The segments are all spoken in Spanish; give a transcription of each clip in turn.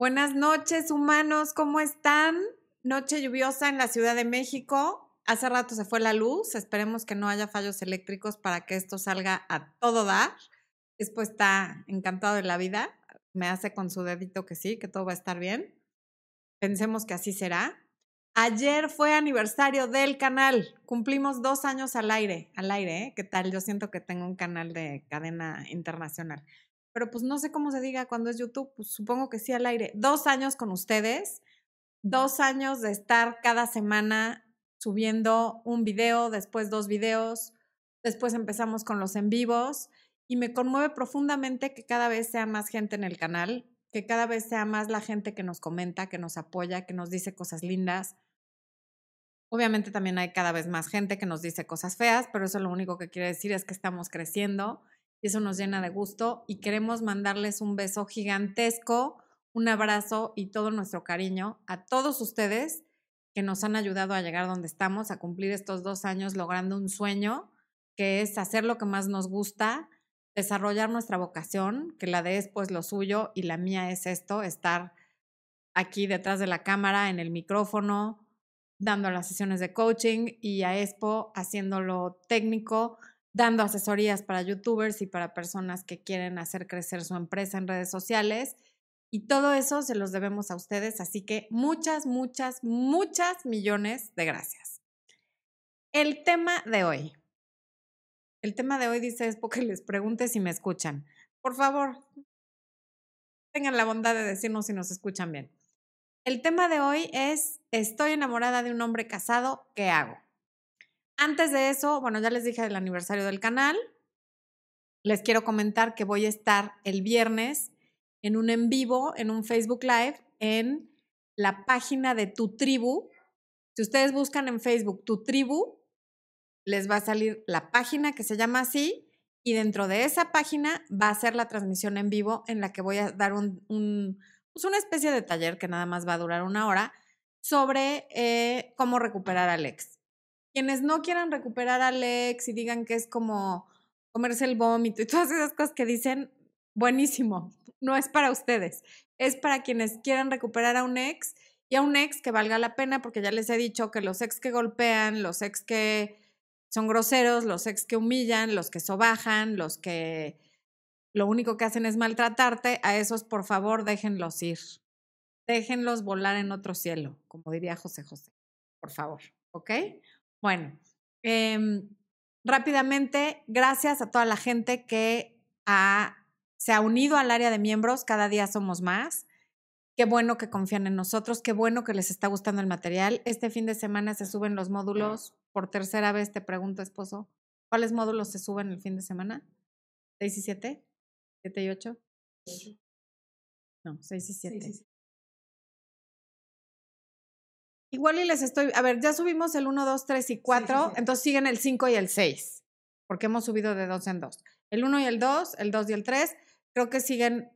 Buenas noches, humanos, ¿cómo están? Noche lluviosa en la Ciudad de México. Hace rato se fue la luz, esperemos que no haya fallos eléctricos para que esto salga a todo dar. Después está encantado de la vida, me hace con su dedito que sí, que todo va a estar bien. Pensemos que así será. Ayer fue aniversario del canal, cumplimos dos años al aire, al aire, ¿eh? ¿Qué tal? Yo siento que tengo un canal de cadena internacional pero pues no sé cómo se diga cuando es YouTube, pues supongo que sí al aire. Dos años con ustedes, dos años de estar cada semana subiendo un video, después dos videos, después empezamos con los en vivos y me conmueve profundamente que cada vez sea más gente en el canal, que cada vez sea más la gente que nos comenta, que nos apoya, que nos dice cosas lindas. Obviamente también hay cada vez más gente que nos dice cosas feas, pero eso lo único que quiere decir es que estamos creciendo y eso nos llena de gusto y queremos mandarles un beso gigantesco, un abrazo y todo nuestro cariño a todos ustedes que nos han ayudado a llegar donde estamos, a cumplir estos dos años logrando un sueño, que es hacer lo que más nos gusta, desarrollar nuestra vocación, que la de es lo suyo y la mía es esto, estar aquí detrás de la cámara, en el micrófono, dando las sesiones de coaching y a Expo haciéndolo técnico, dando asesorías para youtubers y para personas que quieren hacer crecer su empresa en redes sociales. Y todo eso se los debemos a ustedes, así que muchas, muchas, muchas millones de gracias. El tema de hoy. El tema de hoy dice es porque les pregunte si me escuchan. Por favor, tengan la bondad de decirnos si nos escuchan bien. El tema de hoy es, estoy enamorada de un hombre casado, ¿qué hago? Antes de eso, bueno, ya les dije el aniversario del canal. Les quiero comentar que voy a estar el viernes en un en vivo, en un Facebook Live, en la página de Tu Tribu. Si ustedes buscan en Facebook Tu Tribu, les va a salir la página que se llama así y dentro de esa página va a ser la transmisión en vivo en la que voy a dar un, pues una especie de taller que nada más va a durar una hora sobre eh, cómo recuperar al ex. Quienes no quieran recuperar a Alex y digan que es como comerse el vómito y todas esas cosas que dicen, buenísimo, no es para ustedes, es para quienes quieran recuperar a un ex y a un ex que valga la pena, porque ya les he dicho que los ex que golpean, los ex que son groseros, los ex que humillan, los que sobajan, los que lo único que hacen es maltratarte, a esos por favor déjenlos ir. Déjenlos volar en otro cielo, como diría José José. Por favor, ¿ok? Bueno, em, rápidamente, gracias a toda la gente que se ha unido al área de miembros, cada día somos más. Qué bueno que confían en nosotros, qué bueno que les está gustando el material. Este fin de semana se suben los módulos. Por tercera vez te pregunto, esposo, ¿cuáles módulos se suben el fin de semana? ¿6 y 7? ¿7 y 8? No, 6 y 7. Igual y les estoy, a ver, ya subimos el 1, 2, 3 y 4, entonces siguen el 5 y el 6, porque hemos subido de 2 en 2. El 1 y el 2, el 2 y el 3, creo que siguen,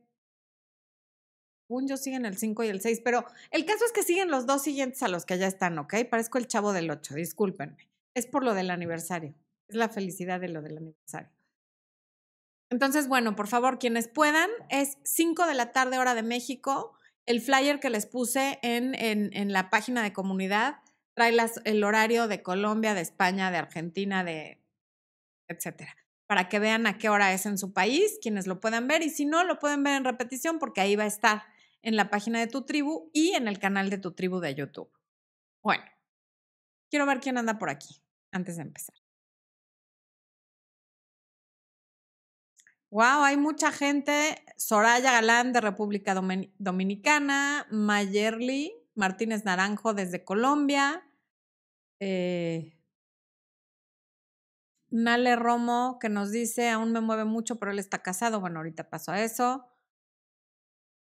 un yo siguen el 5 y el 6, pero el caso es que siguen los dos siguientes a los que ya están, ¿ok? Parezco el chavo del 8, discúlpenme. Es por lo del aniversario, es la felicidad de lo del aniversario. Entonces, bueno, por favor, quienes puedan, es 5 de la tarde hora de México el flyer que les puse en, en, la página de comunidad trae el horario de Colombia, de España, de Argentina, de etcétera, para que vean a qué hora es en su país, quienes lo puedan ver y si no, lo pueden ver en repetición porque ahí va a estar en la página de tu tribu y en el canal de tu tribu de YouTube. Bueno, quiero ver quién anda por aquí antes de empezar. Wow, hay mucha gente. Soraya Galán de República Dominicana, Mayerly Martínez Naranjo desde Colombia, eh, Nale Romo que nos dice, aún me mueve mucho, pero él está casado. Bueno, ahorita paso a eso.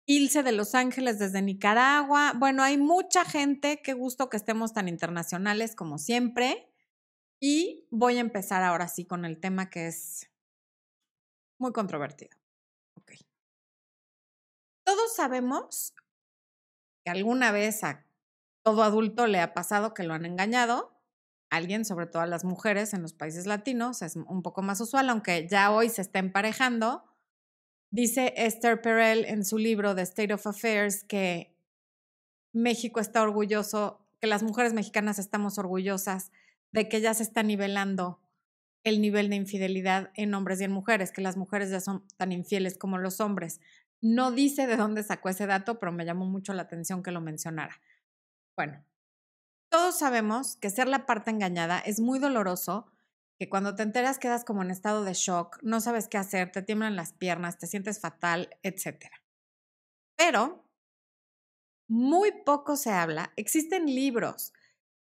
Ilse de Los Ángeles desde Nicaragua. Bueno, hay mucha gente. Qué gusto que estemos tan internacionales como siempre. Y voy a empezar ahora sí con el tema que es muy controvertido. Todos sabemos que alguna vez a todo adulto le ha pasado que lo han engañado. Alguien, sobre todo a las mujeres en los países latinos, es un poco más usual, aunque ya hoy se está emparejando. Dice Esther Perel en su libro The State of Affairs que México está orgulloso, que las mujeres mexicanas estamos orgullosas de que ya se está nivelando el nivel de infidelidad en hombres y en mujeres, que las mujeres ya son tan infieles como los hombres. No dice de dónde sacó ese dato, pero me llamó mucho la atención que lo mencionara. Bueno, todos sabemos que ser la parte engañada es muy doloroso, que cuando te enteras quedas como en estado de shock, no sabes qué hacer, te tiemblan las piernas, te sientes fatal, etc. Pero muy poco se habla, existen libros,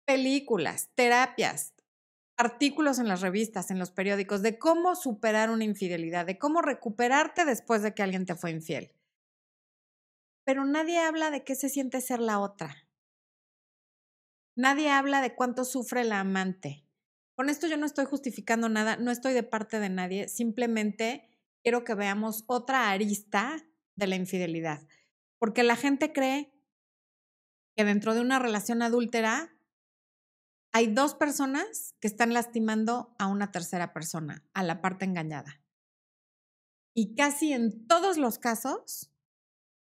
películas, terapias, artículos en las revistas, en los periódicos, de cómo superar una infidelidad, de cómo recuperarte después de que alguien te fue infiel. Pero nadie habla de qué se siente ser la otra. Nadie habla de cuánto sufre la amante. Con esto yo no estoy justificando nada, no estoy de parte de nadie, simplemente quiero que veamos otra arista de la infidelidad. Porque la gente cree que dentro de una relación adúltera hay dos personas que están lastimando a una tercera persona, a la parte engañada. Y casi en todos los casos,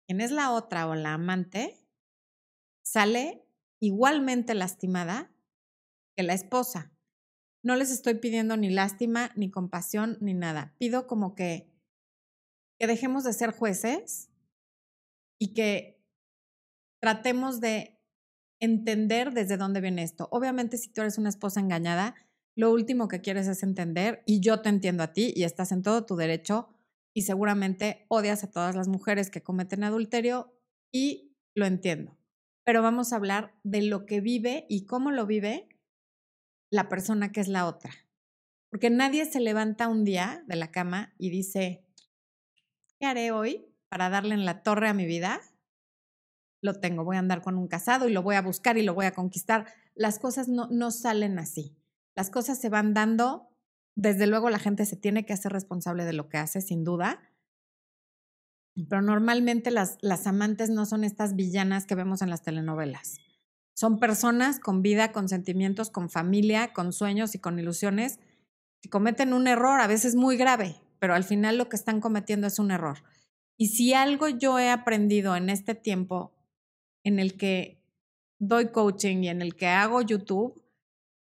quien es la otra o la amante sale igualmente lastimada que la esposa. No les estoy pidiendo ni lástima, ni compasión, ni nada. Pido como que, que dejemos de ser jueces y que tratemos de entender desde dónde viene esto. Obviamente, si tú eres una esposa engañada, lo último que quieres es entender, y yo te entiendo a ti, y estás en todo tu derecho, y seguramente odias a todas las mujeres que cometen adulterio, y lo entiendo pero vamos a hablar de lo que vive y cómo lo vive la persona que es la otra. Porque nadie se levanta un día de la cama y dice, ¿qué haré hoy para darle en la torre a mi vida? Lo tengo, voy a andar con un casado y lo voy a buscar y lo voy a conquistar. Las cosas no, no salen así. Las cosas se van dando. Desde luego la gente se tiene que hacer responsable de lo que hace, sin duda, pero normalmente las, las amantes no son estas villanas que vemos en las telenovelas. Son personas con vida, con sentimientos, con familia, con sueños y con ilusiones que cometen un error, a veces muy grave, pero al final lo que están cometiendo es un error. Y si algo yo he aprendido en este tiempo en el que doy coaching y en el que hago YouTube,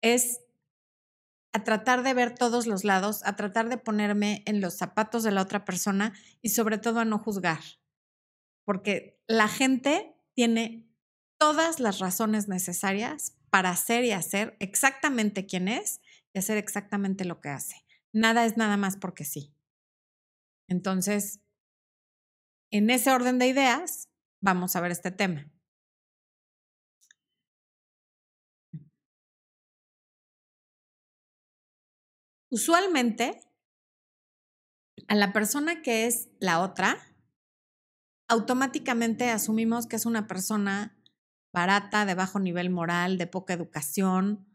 es a tratar de ver todos los lados, a tratar de ponerme en los zapatos de la otra persona y sobre todo a no juzgar. Porque la gente tiene todas las razones necesarias para ser y hacer exactamente quién es y hacer exactamente lo que hace. Nada es nada más porque sí. Entonces, en ese orden de ideas, vamos a ver este tema. Usualmente, a la persona que es la otra, automáticamente asumimos que es una persona barata, de bajo nivel moral, de poca educación,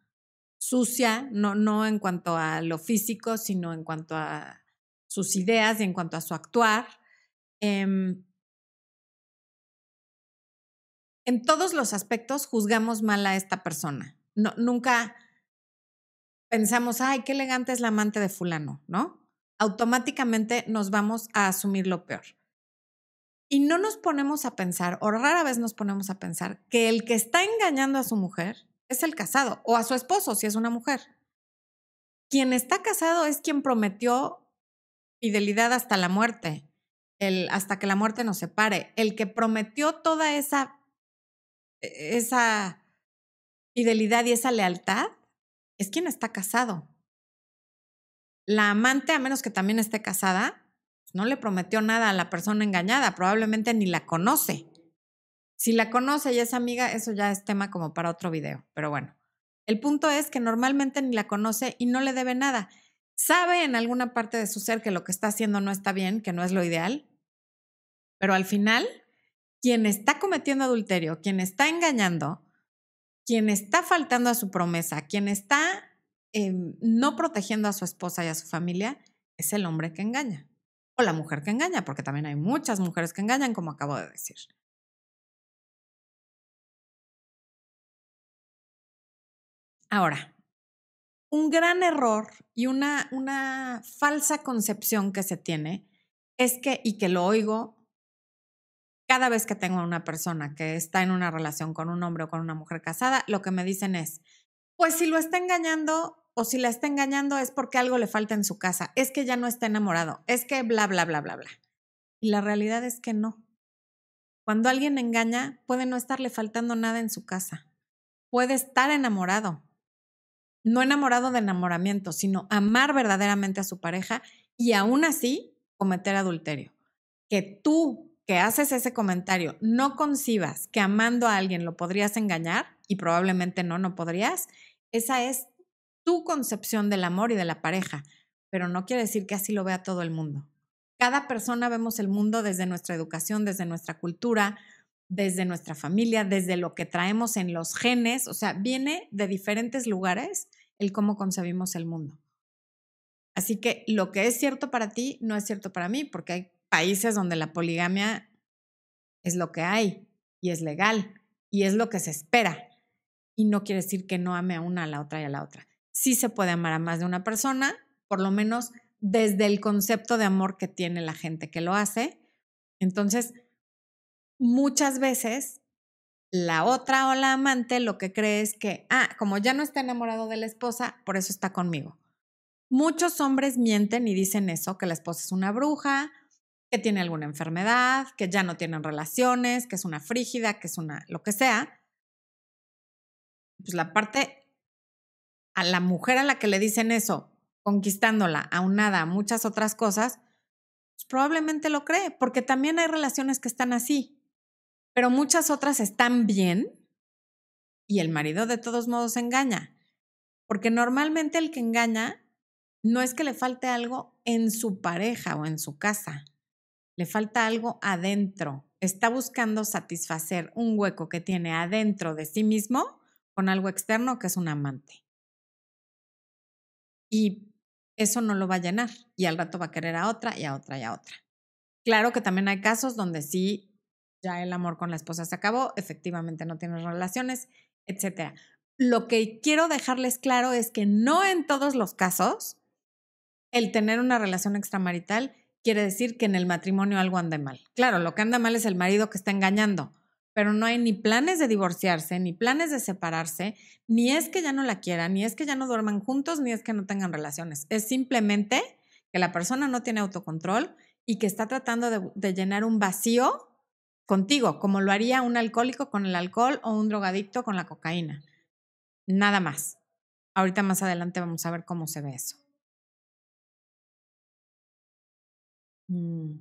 sucia, no, no en cuanto a lo físico, sino en cuanto a sus ideas y en cuanto a su actuar. Em, en todos los aspectos juzgamos mal a esta persona. No, nunca pensamos, ay, qué elegante es la amante de fulano, ¿no? Automáticamente nos vamos a asumir lo peor. Y no nos ponemos a pensar, o rara vez nos ponemos a pensar, que el que está engañando a su mujer es el casado, o a su esposo, si es una mujer. Quien está casado es quien prometió fidelidad hasta la muerte, hasta que la muerte nos separe. El que prometió toda esa, e, esa fidelidad y esa lealtad es quien está casado. La amante, a menos que también esté casada, no le prometió nada a la persona engañada, probablemente ni la conoce. Si la conoce y es amiga, eso ya es tema como para otro video, pero bueno. El punto es que normalmente ni la conoce y no le debe nada. Sabe en alguna parte de su ser que lo que está haciendo no está bien, que no es lo ideal, pero al final, quien está cometiendo adulterio, quien está engañando, quien está faltando a su promesa, quien está em, no protegiendo a su esposa y a su familia, es el hombre que engaña. O la mujer que engaña, porque también hay muchas mujeres que engañan, como acabo de decir. Ahora, un gran error y una, una falsa concepción que se tiene es que, y que lo oigo cada vez que tengo a una persona que está en una relación con un hombre o con una mujer casada, lo que me dicen es, pues si lo está engañando o si la está engañando es porque algo le falta en su casa, es que ya no está enamorado, es que bla, bla, bla, bla, bla. Y la realidad es que no. Cuando alguien engaña, puede no estarle faltando nada en su casa. Puede estar enamorado. No enamorado de enamoramiento, sino amar verdaderamente a su pareja y aún así cometer adulterio. Que tú que haces ese comentario no concibas que amando a alguien lo podrías engañar, y probablemente no, no podrías, esa es tu concepción del amor y de la pareja, pero no quiere decir que así lo vea todo el mundo. Cada persona vemos el mundo desde nuestra educación, desde nuestra cultura, desde nuestra familia, desde lo que traemos en los genes, o sea, viene de diferentes lugares el cómo concebimos el mundo. Así que lo que es cierto para ti no es cierto para mí, porque hay países donde la poligamia es lo que hay y es legal y es lo que se espera. Y no quiere decir que no ame a una, a la otra y a la otra. Sí se puede amar a más de una persona, por lo menos desde el concepto de amor que tiene la gente que lo hace. Entonces, muchas veces la otra o la amante lo que cree es que, ah, como ya no está enamorado de la esposa, por eso está conmigo. Muchos hombres mienten y dicen eso, que la esposa es una bruja, que tiene alguna enfermedad, que ya no tienen relaciones, que es una frígida, que es una lo que sea. Pues la parte a la mujer a la que le dicen eso, conquistándola, aunada a muchas otras cosas, pues probablemente lo cree, porque también hay relaciones que están así, pero muchas otras están bien y el marido de todos modos engaña, porque normalmente el que engaña no es que le falte algo en su pareja o en su casa, le falta algo adentro. Está buscando satisfacer un hueco que tiene adentro de sí mismo con algo externo que es un amante. Y eso no lo va a llenar y al rato va a querer a otra y a otra y a otra. Claro que también hay casos donde sí, ya el amor con la esposa se acabó, efectivamente no tienes relaciones, etc. Lo que quiero dejarles claro es que no en todos los casos el tener una relación extramarital quiere decir que en el matrimonio algo anda mal. Claro, lo que anda mal es el marido que está engañando, pero no hay ni planes de divorciarse, ni planes de separarse, ni es que ya no la quieran, ni es que ya no duerman juntos, ni es que no tengan relaciones. Es simplemente que la persona no tiene autocontrol y que está tratando de, de llenar un vacío contigo, como lo haría un alcohólico con el alcohol o un drogadicto con la cocaína. Nada más. Ahorita más adelante vamos a ver cómo se ve eso. Mm.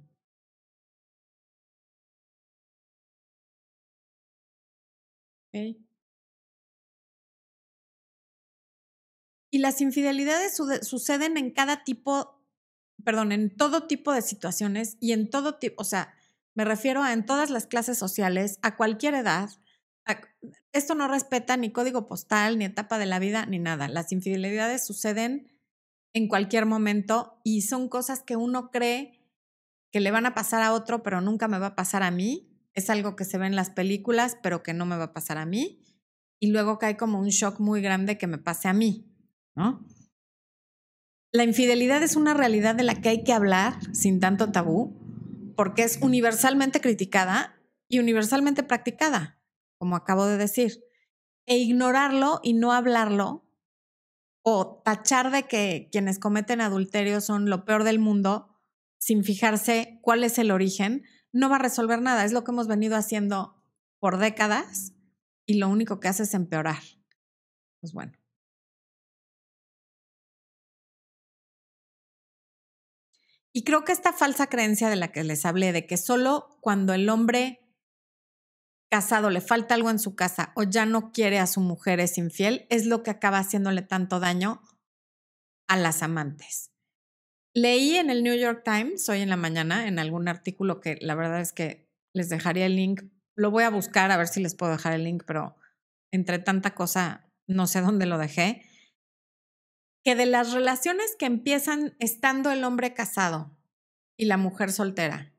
Y las infidelidades suceden en cada tipo, perdón, en todo tipo de situaciones y en todo tipo, o sea, me refiero a en todas las clases sociales, a cualquier edad. esto no respeta ni código postal, ni etapa de la vida, ni nada. Las infidelidades suceden en cualquier momento y son cosas que uno cree que le van a pasar a otro, pero nunca me va a pasar a mí. Es algo que se ve en las películas, pero que no me va a pasar a mí. Y luego hay como un shock muy grande que me pase a mí, ¿no? La infidelidad es una realidad de la que hay que hablar sin tanto tabú, porque es universalmente criticada y universalmente practicada, como acabo de decir. E ignorarlo y no hablarlo o tachar de que quienes cometen adulterio son lo peor del mundo sin fijarse cuál es el origen, no va a resolver nada. Es lo que hemos venido haciendo por décadas y lo único que hace es empeorar. Pues bueno. Y creo que esta falsa creencia de la que les hablé, de que solo cuando el hombre casado le falta algo en su casa o ya no quiere a su mujer es infiel, es lo que acaba haciéndole tanto daño a las amantes. Leí en el New York Times hoy en la mañana, en algún artículo que la verdad es que les dejaría el link. Lo voy a buscar a ver si les puedo dejar el link, pero entre tanta cosa no sé dónde lo dejé. Que de las relaciones que empiezan estando el hombre casado y la mujer soltera,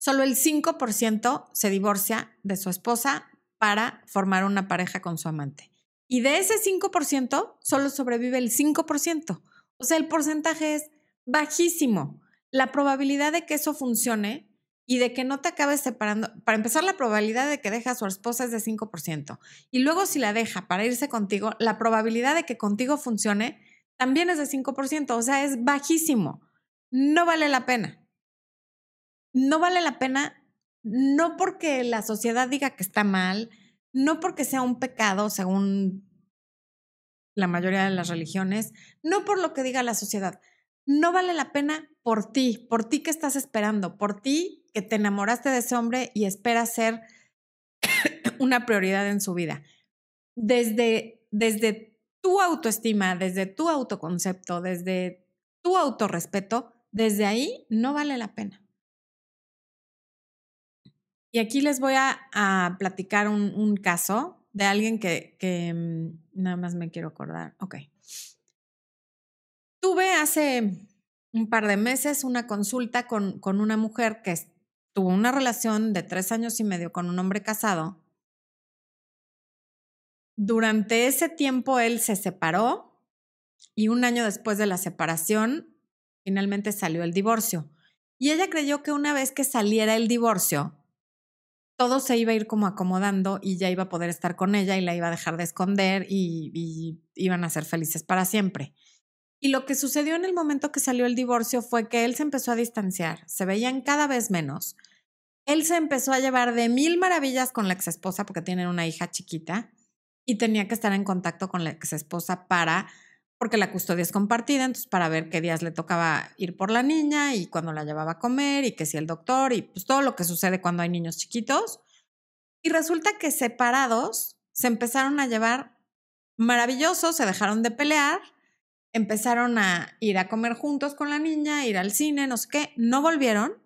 solo el 5% se divorcia de su esposa para formar una pareja con su amante. Y de ese 5%, solo sobrevive el 5%. O sea, el porcentaje es bajísimo. la probabilidad de que eso funcione y de que no te acabes separando, para empezar, la probabilidad de que deje a su esposa es de 5%. Y luego si la deja para irse contigo, la probabilidad de que contigo funcione también es de 5%, o sea, es bajísimo. No vale la pena. No vale la pena, no porque la sociedad diga que está mal, no porque sea un pecado, según la mayoría de las religiones, no por lo que diga la sociedad. No vale la pena por ti, por ti que estás esperando, por ti que te enamoraste de ese hombre y esperas ser una prioridad en su vida. Desde, desde tu autoestima, desde tu autoconcepto, desde tu autorrespeto, desde ahí no vale la pena. Y aquí les voy a, platicar un, caso de alguien que, mm, nada más me quiero acordar. Ok. Tuve hace un par de meses una consulta con, con una mujer que tuvo una relación de tres años y medio con un hombre casado. Durante ese tiempo él se separó y un año después de la separación finalmente salió el divorcio. Y ella creyó que una vez que saliera el divorcio, todo se iba a ir como acomodando y ya iba a poder estar con ella y la iba a dejar de esconder y, iban a ser felices para siempre. Y lo que sucedió en el momento que salió el divorcio fue que él se empezó a distanciar, se veían cada vez menos. Él se empezó a llevar de mil maravillas con la exesposa porque tienen una hija chiquita y tenía que estar en contacto con la exesposa para porque la custodia es compartida, entonces para ver qué días le tocaba ir por la niña y cuándo la llevaba a comer y que si el doctor y pues todo lo que sucede cuando hay niños chiquitos. Y resulta que separados se empezaron a llevar maravillosos, se dejaron de pelear, empezaron a ir a comer juntos con la niña, ir al cine, no sé qué, no volvieron.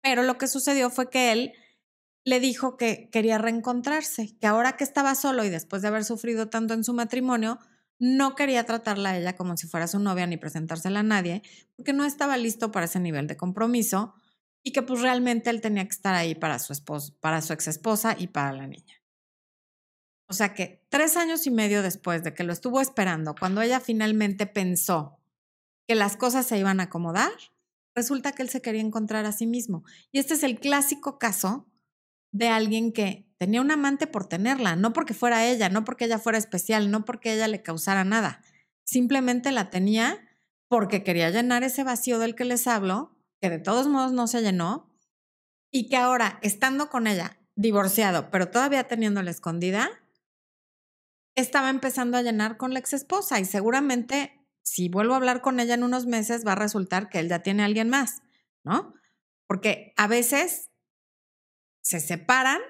Pero lo que sucedió fue que él le dijo que quería reencontrarse, que ahora que estaba solo y después de haber sufrido tanto en su matrimonio, no quería tratarla a ella como si fuera su novia ni presentársela a nadie, porque no estaba listo para ese nivel de compromiso y que pues realmente él tenía que estar ahí para su, esposo, para su ex esposa y para la niña. O sea que tres años y medio después de que lo estuvo esperando, cuando ella finalmente pensó que las cosas se iban a acomodar, resulta que él se quería encontrar a sí mismo. Y este es el clásico caso de alguien que tenía un amante por tenerla, no porque fuera ella, no porque ella fuera especial, no porque ella le causara nada. Simplemente la tenía porque quería llenar ese vacío del que les hablo, que de todos modos no se llenó, y que ahora, estando con ella, divorciado, pero todavía teniéndola escondida, estaba empezando a llenar con la ex esposa y seguramente si vuelvo a hablar con ella en unos meses va a resultar que él ya tiene a alguien más, ¿no? Porque a veces se separan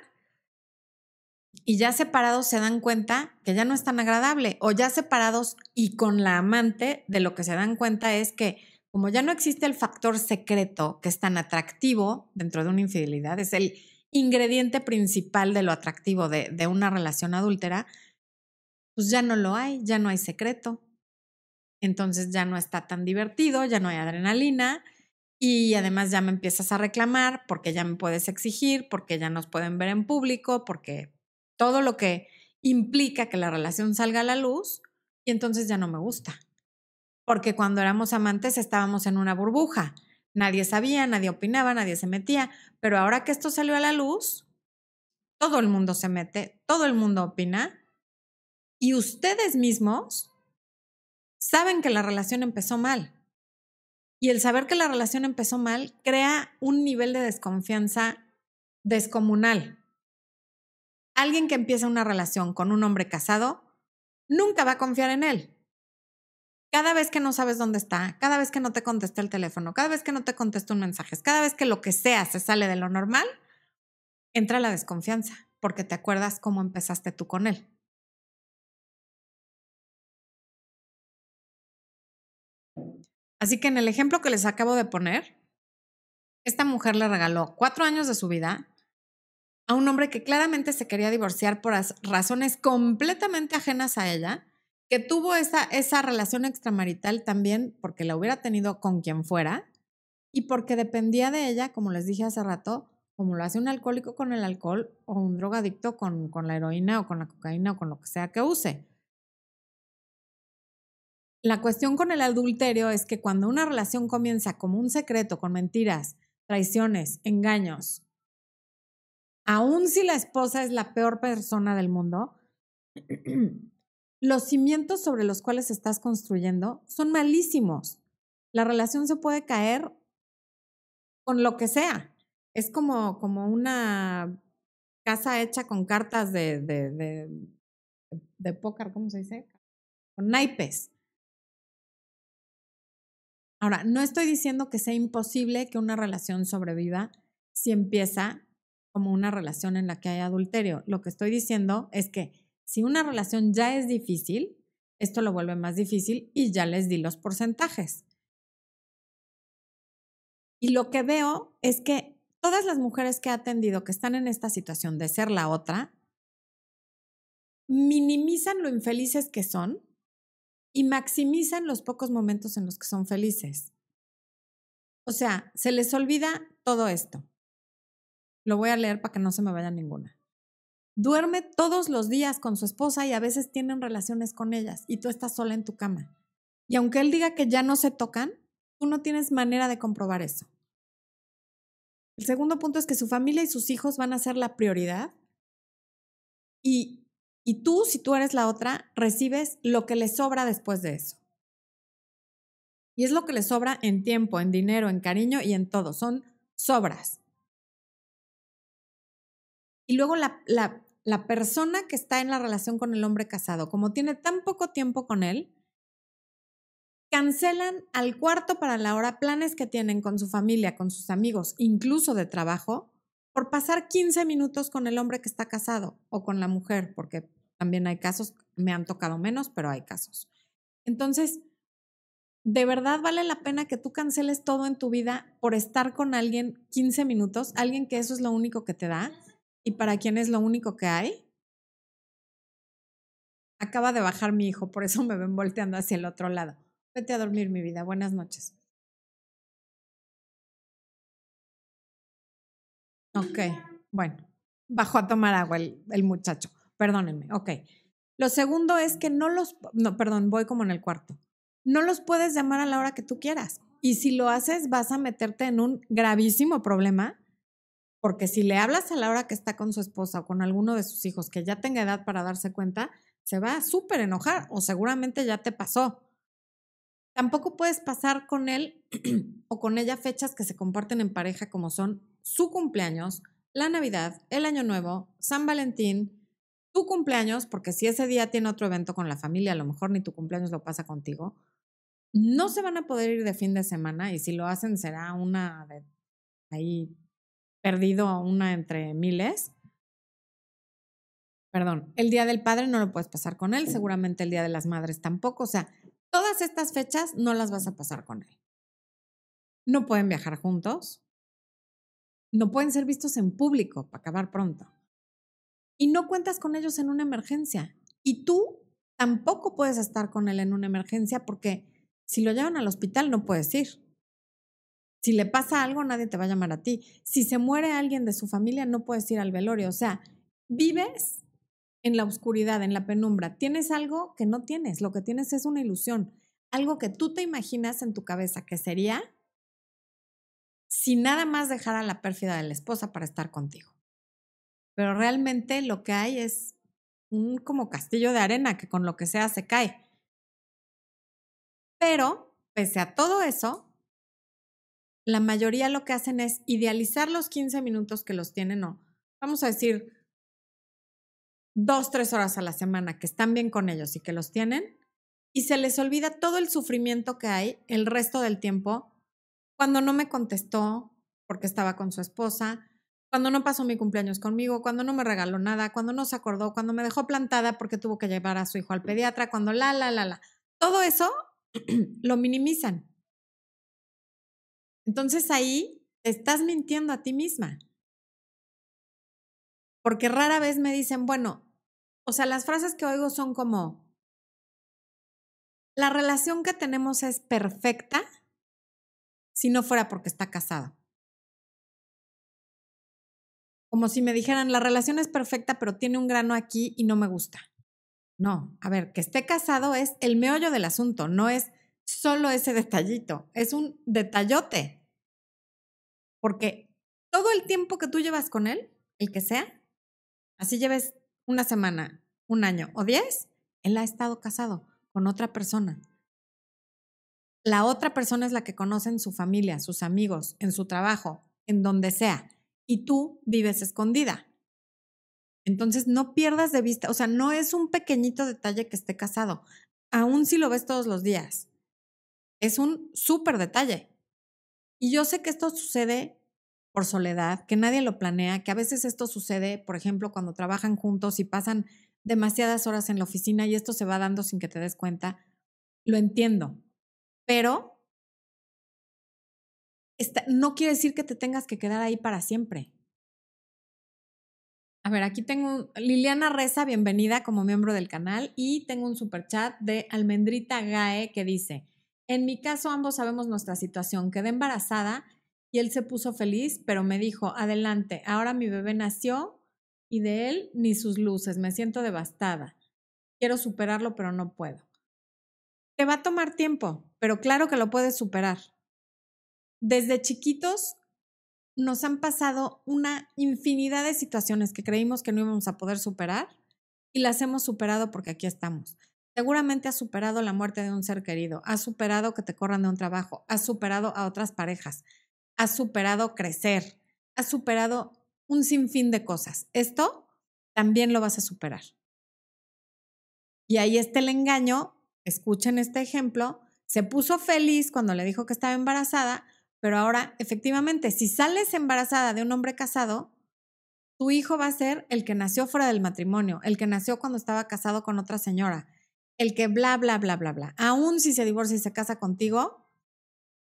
y ya separados se dan cuenta que ya no es tan agradable o ya separados y con la amante de lo que se dan cuenta es que como ya no existe el factor secreto que es tan atractivo dentro de una infidelidad, es el ingrediente principal de lo atractivo de, una relación adúltera, pues ya no lo hay, ya no hay secreto. Entonces ya no está tan divertido, ya no hay adrenalina y además ya me empiezas a reclamar porque ya me puedes exigir, porque ya nos pueden ver en público, porque todo lo que implica que la relación salga a la luz y entonces ya no me gusta. Porque cuando éramos amantes estábamos en una burbuja. Nadie sabía, nadie opinaba, nadie se metía, pero ahora que esto salió a la luz, todo el mundo se mete, todo el mundo opina y ustedes mismos saben que la relación empezó mal. Y el saber que la relación empezó mal crea un nivel de desconfianza descomunal. Alguien que empieza una relación con un hombre casado nunca va a confiar en él. Cada vez que no sabes dónde está, cada vez que no te contesta el teléfono, cada vez que no te contesta un mensaje, cada vez que lo que sea se sale de lo normal, entra la desconfianza, porque te acuerdas cómo empezaste tú con él. Así que en el ejemplo que les acabo de poner, esta mujer le regaló cuatro años de su vida a un hombre que claramente se quería divorciar por razones completamente ajenas a ella, que tuvo esa, esa relación extramarital también porque la hubiera tenido con quien fuera y porque dependía de ella, como les dije hace rato, como lo hace un alcohólico con el alcohol o un drogadicto con, con la heroína o con la cocaína o con lo que sea que use. La cuestión con el adulterio es que cuando una relación comienza como un secreto, con mentiras, traiciones, engaños, aun si la esposa es la peor persona del mundo, los cimientos sobre los cuales estás construyendo son malísimos. La relación se puede caer con lo que sea. Es como, como una casa hecha con cartas de, de, de, de póker, ¿cómo se dice? Con naipes. Ahora, no estoy diciendo que sea imposible que una relación sobreviva si empieza como una relación en la que hay adulterio. Lo que estoy diciendo es que si una relación ya es difícil, esto lo vuelve más difícil y ya les di los porcentajes. Y lo que veo es que todas las mujeres que he atendido que están en esta situación de ser la otra, minimizan lo infelices que son y maximizan los pocos momentos en los que son felices. O sea, se les olvida todo esto. Lo voy a leer para que no se me vaya ninguna. Duerme todos los días con su esposa y a veces tienen relaciones con ellas y tú estás sola en tu cama. Y aunque él diga que ya no se tocan, tú no tienes manera de comprobar eso. El segundo punto es que su familia y sus hijos van a ser la prioridad y y tú, si tú eres la otra, recibes lo que le sobra después de eso. Y es lo que le sobra en tiempo, en dinero, en cariño y en todo. Son sobras. Y luego la, la, la persona que está en la relación con el hombre casado, como tiene tan poco tiempo con él, cancelan al cuarto para la hora planes que tienen con su familia, con sus amigos, incluso de trabajo, por pasar 15 minutos con el hombre que está casado o con la mujer, porque también hay casos, me han tocado menos, pero hay casos. Entonces, de verdad vale la pena que tú canceles todo en tu vida por estar con alguien 15 minutos, alguien que eso es lo único que te da y para quien es lo único que hay. Acaba de bajar mi hijo, por eso me ven volteando hacia el otro lado. Vete a dormir, mi vida. Buenas noches. Ok, bueno, bajó a tomar agua el, el muchacho. Perdónenme, ok. Lo segundo es que no los, no, perdón, voy como en el cuarto. No los puedes llamar a la hora que tú quieras. Y si lo haces, vas a meterte en un gravísimo problema, porque si le hablas a la hora que está con su esposa o con alguno de sus hijos que ya tenga edad para darse cuenta, se va a súper enojar o seguramente ya te pasó. Tampoco puedes pasar con él o con ella fechas que se comparten en pareja como son su cumpleaños, la Navidad, el Año Nuevo, San Valentín, tu cumpleaños, porque si ese día tiene otro evento con la familia, a lo mejor ni tu cumpleaños lo pasa contigo, no se van a poder ir de fin de semana y si lo hacen será una de ahí perdido, una entre miles. Perdón, el Día del Padre no lo puedes pasar con él, seguramente el Día de las Madres tampoco, o sea, todas estas fechas no las vas a pasar con él. No pueden viajar juntos, no pueden ser vistos en público para acabar pronto y no cuentas con ellos en una emergencia. Y tú tampoco puedes estar con él en una emergencia porque si lo llevan al hospital no puedes ir. Si le pasa algo, nadie te va a llamar a ti. Si se muere alguien de su familia, no puedes ir al velorio. O sea, vives en la oscuridad, en la penumbra. Tienes algo que no tienes. Lo que tienes es una ilusión. Algo que tú te imaginas en tu cabeza que sería si nada más dejara la pérfida de la esposa para estar contigo pero realmente lo que hay es un como castillo de arena que con lo que sea se cae. Pero, pese a todo eso, la mayoría lo que hacen es idealizar los 15 minutos que los tienen, o vamos a decir, dos, tres horas a la semana que están bien con ellos y que los tienen, y se les olvida todo el sufrimiento que hay el resto del tiempo cuando no me contestó porque estaba con su esposa, cuando no pasó mi cumpleaños conmigo, cuando no me regaló nada, cuando no se acordó, cuando me dejó plantada porque tuvo que llevar a su hijo al pediatra, cuando la, la, la, la. Todo eso lo minimizan. Entonces ahí te estás mintiendo a ti misma. Porque rara vez me dicen, bueno, o sea, las frases que oigo son como, la relación que tenemos es perfecta si no fuera porque está casado como si me dijeran, la relación es perfecta, pero tiene un grano aquí y no me gusta. No, a ver, que esté casado es el meollo del asunto, no es solo ese detallito, es un detallote. Porque todo el tiempo que tú llevas con él, el que sea, así lleves una semana, un año o diez, él ha estado casado con otra persona. La otra persona es la que conoce en su familia, sus amigos, en su trabajo, en donde sea, y tú vives escondida. Entonces no pierdas de vista, o sea, no es un pequeñito detalle que esté casado, aun si lo ves todos los días. Es un súper detalle. Y yo sé que esto sucede por soledad, que nadie lo planea, que a veces esto sucede, por ejemplo, cuando trabajan juntos y pasan demasiadas horas en la oficina y esto se va dando sin que te des cuenta. Lo entiendo, pero no quiere decir que te tengas que quedar ahí para siempre. A ver, aquí tengo Liliana Reza, bienvenida como miembro del canal y tengo un super chat de Almendrita Gae que dice, en mi caso ambos sabemos nuestra situación, quedé embarazada y él se puso feliz, pero me dijo, adelante, ahora mi bebé nació y de él ni sus luces, me siento devastada. Quiero superarlo, pero no puedo. Te va a tomar tiempo, pero claro que lo puedes superar. Desde chiquitos nos han pasado una infinidad de situaciones que creímos que no íbamos a poder superar y las hemos superado porque aquí estamos. Seguramente has superado la muerte de un ser querido, has superado que te corran de un trabajo, has superado a otras parejas, has superado crecer, has superado un sinfín de cosas. Esto también lo vas a superar. Y ahí está el engaño. Escuchen este ejemplo. Se puso feliz cuando le dijo que estaba embarazada, pero ahora, efectivamente, si sales embarazada de un hombre casado, tu hijo va a ser el que nació fuera del matrimonio, el que nació cuando estaba casado con otra señora, el que bla, bla, bla, bla, bla. Aún si se divorcia y se casa contigo,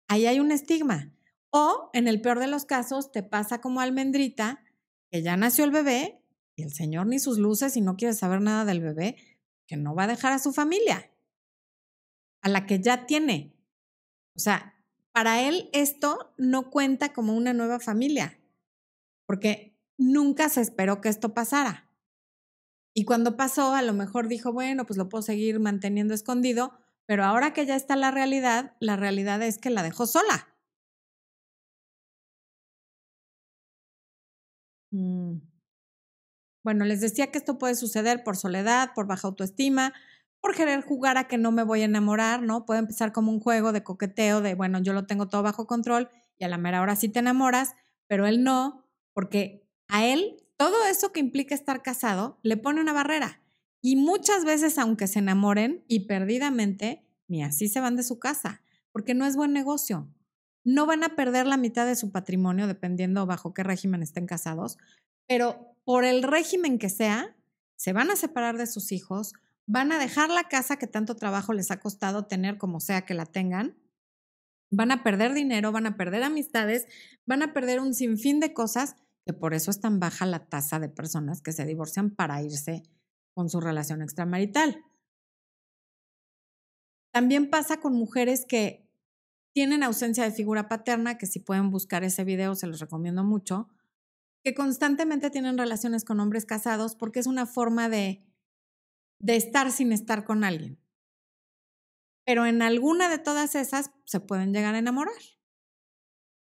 ahí hay un estigma. O, en el peor de los casos, te pasa como almendrita, que ya nació el bebé y el señor ni sus luces y no quiere saber nada del bebé, que no va a dejar a su familia, a la que ya tiene. O sea, para él esto no cuenta como una nueva familia, porque nunca se esperó que esto pasara. Y cuando pasó, a lo mejor dijo, bueno, pues lo puedo seguir manteniendo escondido, pero ahora que ya está la realidad, la realidad es que la dejó sola. Mm. Bueno, les decía que esto puede suceder por soledad, por baja autoestima, por querer jugar a que no me voy a enamorar, ¿no? Puede empezar como un juego de coqueteo, de, bueno, yo lo tengo todo bajo control y a la mera hora sí te enamoras, pero él no, porque a él todo eso que implica estar casado le pone una barrera. Y muchas veces, aunque se enamoren y perdidamente, ni así se van de su casa, porque no es buen negocio. No van a perder la mitad de su patrimonio, dependiendo bajo qué régimen estén casados, pero por el régimen que sea, se van a separar de sus hijos, van a dejar la casa que tanto trabajo les ha costado tener como sea que la tengan, van a perder dinero, van a perder amistades, van a perder un sinfín de cosas, que por eso es tan baja la tasa de personas que se divorcian para irse con su relación extramarital. También pasa con mujeres que tienen ausencia de figura paterna, que si pueden buscar ese video se los recomiendo mucho, que constantemente tienen relaciones con hombres casados porque es una forma de de estar sin estar con alguien. Pero en alguna de todas esas se pueden llegar a enamorar.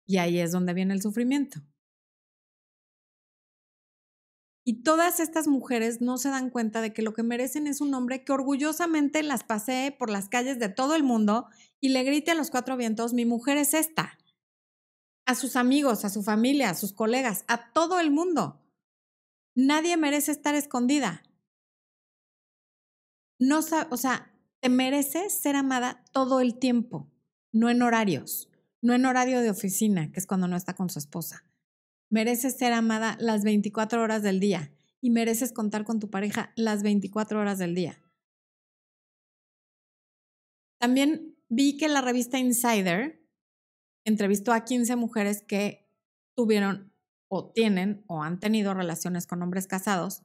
Y ahí es donde viene el sufrimiento. Y todas estas mujeres no se dan cuenta de que lo que merecen es un hombre que orgullosamente las pasee por las calles de todo el mundo y le grite a los cuatro vientos, mi mujer es esta. A sus amigos, a su familia, a sus colegas, a todo el mundo. Nadie merece estar escondida no, o sea, te mereces ser amada todo el tiempo, no en horarios, no en horario de oficina, que es cuando no está con su esposa. Mereces ser amada las 24 horas del día y mereces contar con tu pareja las 24 horas del día. También vi que la revista Insider entrevistó a 15 mujeres que tuvieron o tienen o han tenido relaciones con hombres casados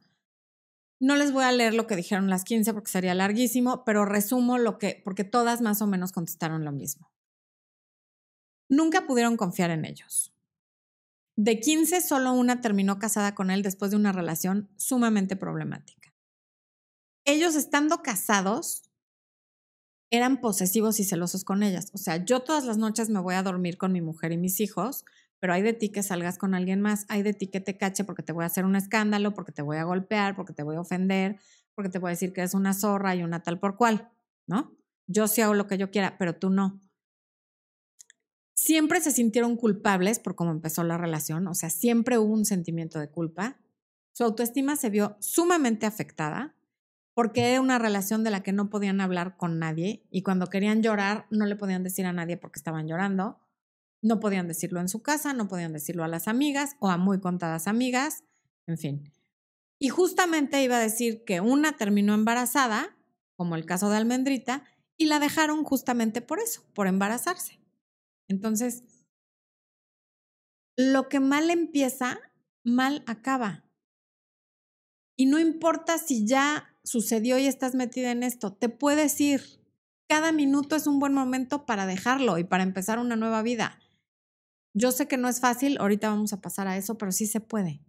no les voy a leer lo que dijeron las 15 porque sería larguísimo, pero resumo lo que, porque todas más o menos contestaron lo mismo. Nunca pudieron confiar en ellos. De 15, solo una terminó casada con él después de una relación sumamente problemática. ellos estando casados eran posesivos y celosos con ellas. O sea, yo todas las noches me voy a dormir con mi mujer y mis hijos, pero hay de ti que salgas con alguien más, hay de ti que te cache porque te voy a hacer un escándalo, porque te voy a golpear, porque te voy a ofender, porque te voy a decir que eres una zorra y una tal por cual, ¿no? Yo sí hago lo que yo quiera, pero tú no. Siempre se sintieron culpables por cómo empezó la relación, o sea, siempre hubo un sentimiento de culpa. Su autoestima se vio sumamente afectada porque era una relación de la que no podían hablar con nadie y cuando querían llorar no le podían decir a nadie porque estaban llorando. No podían decirlo en su casa, no podían decirlo a las amigas o a muy contadas amigas, en fin. Y justamente iba a decir que una terminó embarazada, como el caso de Almendrita, y la dejaron justamente por eso, por embarazarse. Entonces, lo que mal empieza, mal acaba. Y no importa si ya sucedió y estás metida en esto, te puedes ir. Cada minuto es un buen momento para dejarlo y para empezar una nueva vida. Yo sé que no es fácil, ahorita vamos a pasar a eso, pero sí se puede.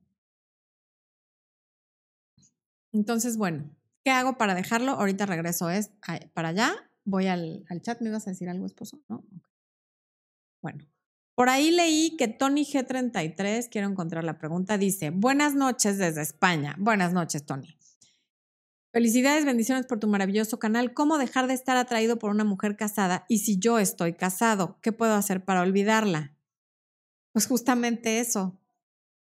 Entonces, bueno, ¿qué hago para dejarlo? Ahorita regreso es para allá. Voy al, al chat. ¿Me ibas a decir algo, esposo? No. Bueno, por ahí leí que Tony G33, quiero encontrar la pregunta, dice, buenas noches desde España. Buenas noches, Tony. Felicidades, bendiciones por tu maravilloso canal. ¿Cómo dejar de estar atraído por una mujer casada? Y si yo estoy casado, ¿qué puedo hacer para olvidarla? Pues justamente eso,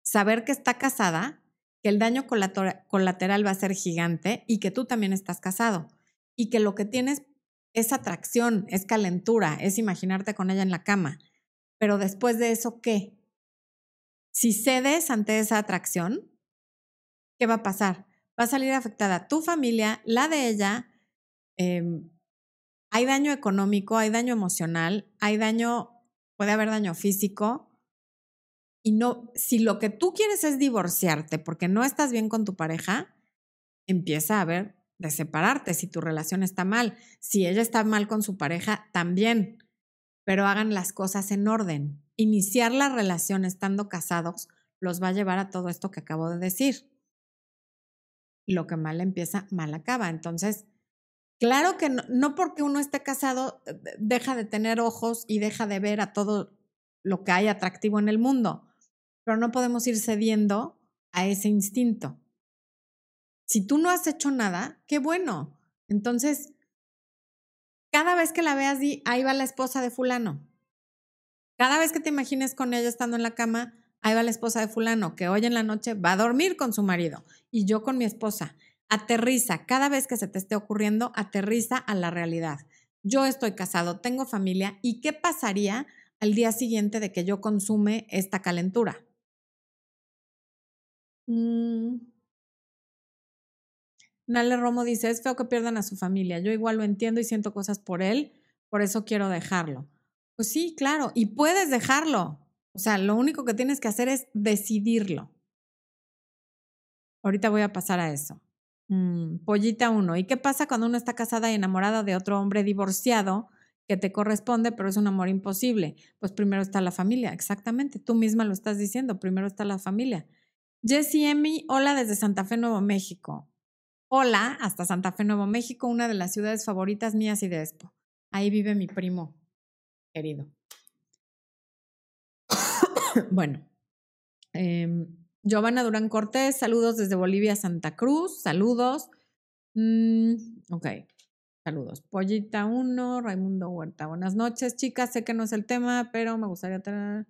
saber que está casada, que el daño colateral va a ser gigante y que tú también estás casado y que lo que tienes es atracción, es calentura, es imaginarte con ella en la cama. Pero después de eso, ¿qué? Si cedes ante esa atracción, ¿qué va a pasar? Va a salir afectada tu familia, la de ella. Em, hay daño económico, hay daño emocional, hay daño, puede haber daño físico. Y no, si lo que tú quieres es divorciarte porque no estás bien con tu pareja, empieza a haber de separarte si tu relación está mal. Si ella está mal con su pareja, también. Pero hagan las cosas en orden. Iniciar la relación estando casados los va a llevar a todo esto que acabo de decir. Lo que mal empieza, mal acaba. Entonces, claro que no, no porque uno esté casado eh, deja de tener ojos y deja de ver a todo lo que hay atractivo en el mundo, pero no podemos ir cediendo a ese instinto. Si tú no has hecho nada, qué bueno. Entonces, cada vez que la veas, ahí va la esposa de fulano. Cada vez que te imagines con ella estando en la cama, ahí va la esposa de fulano, que hoy en la noche va a dormir con su marido y yo con mi esposa. Aterriza, cada vez que se te esté ocurriendo, aterriza a la realidad. Yo estoy casado, tengo familia y ¿qué pasaría al día siguiente de que yo consume esta calentura? Mm, Nale Romo dice, es feo que pierdan a su familia. Yo igual lo entiendo y siento cosas por él, por eso quiero dejarlo. Pues sí, claro, y puedes dejarlo. O sea, lo único que tienes que hacer es decidirlo. Ahorita voy a pasar a eso. Mm, pollita uno. ¿Y qué pasa cuando uno está casada y enamorada de otro hombre divorciado que te corresponde, pero es un amor imposible? Pues primero está la familia, exactamente. Tú misma lo estás diciendo, primero está la familia. Jessie Emi, hola desde Santa Fe, Nuevo México. Hola, hasta Santa Fe, Nuevo México, una de las ciudades favoritas mías y de Expo. Ahí vive mi primo querido. bueno, eh, Giovanna Durán Cortés, saludos desde Bolivia, Santa Cruz, saludos. Mm, ok, saludos. Pollita 1, Raimundo Huerta, buenas noches, chicas. Sé que no es el tema, pero me gustaría tener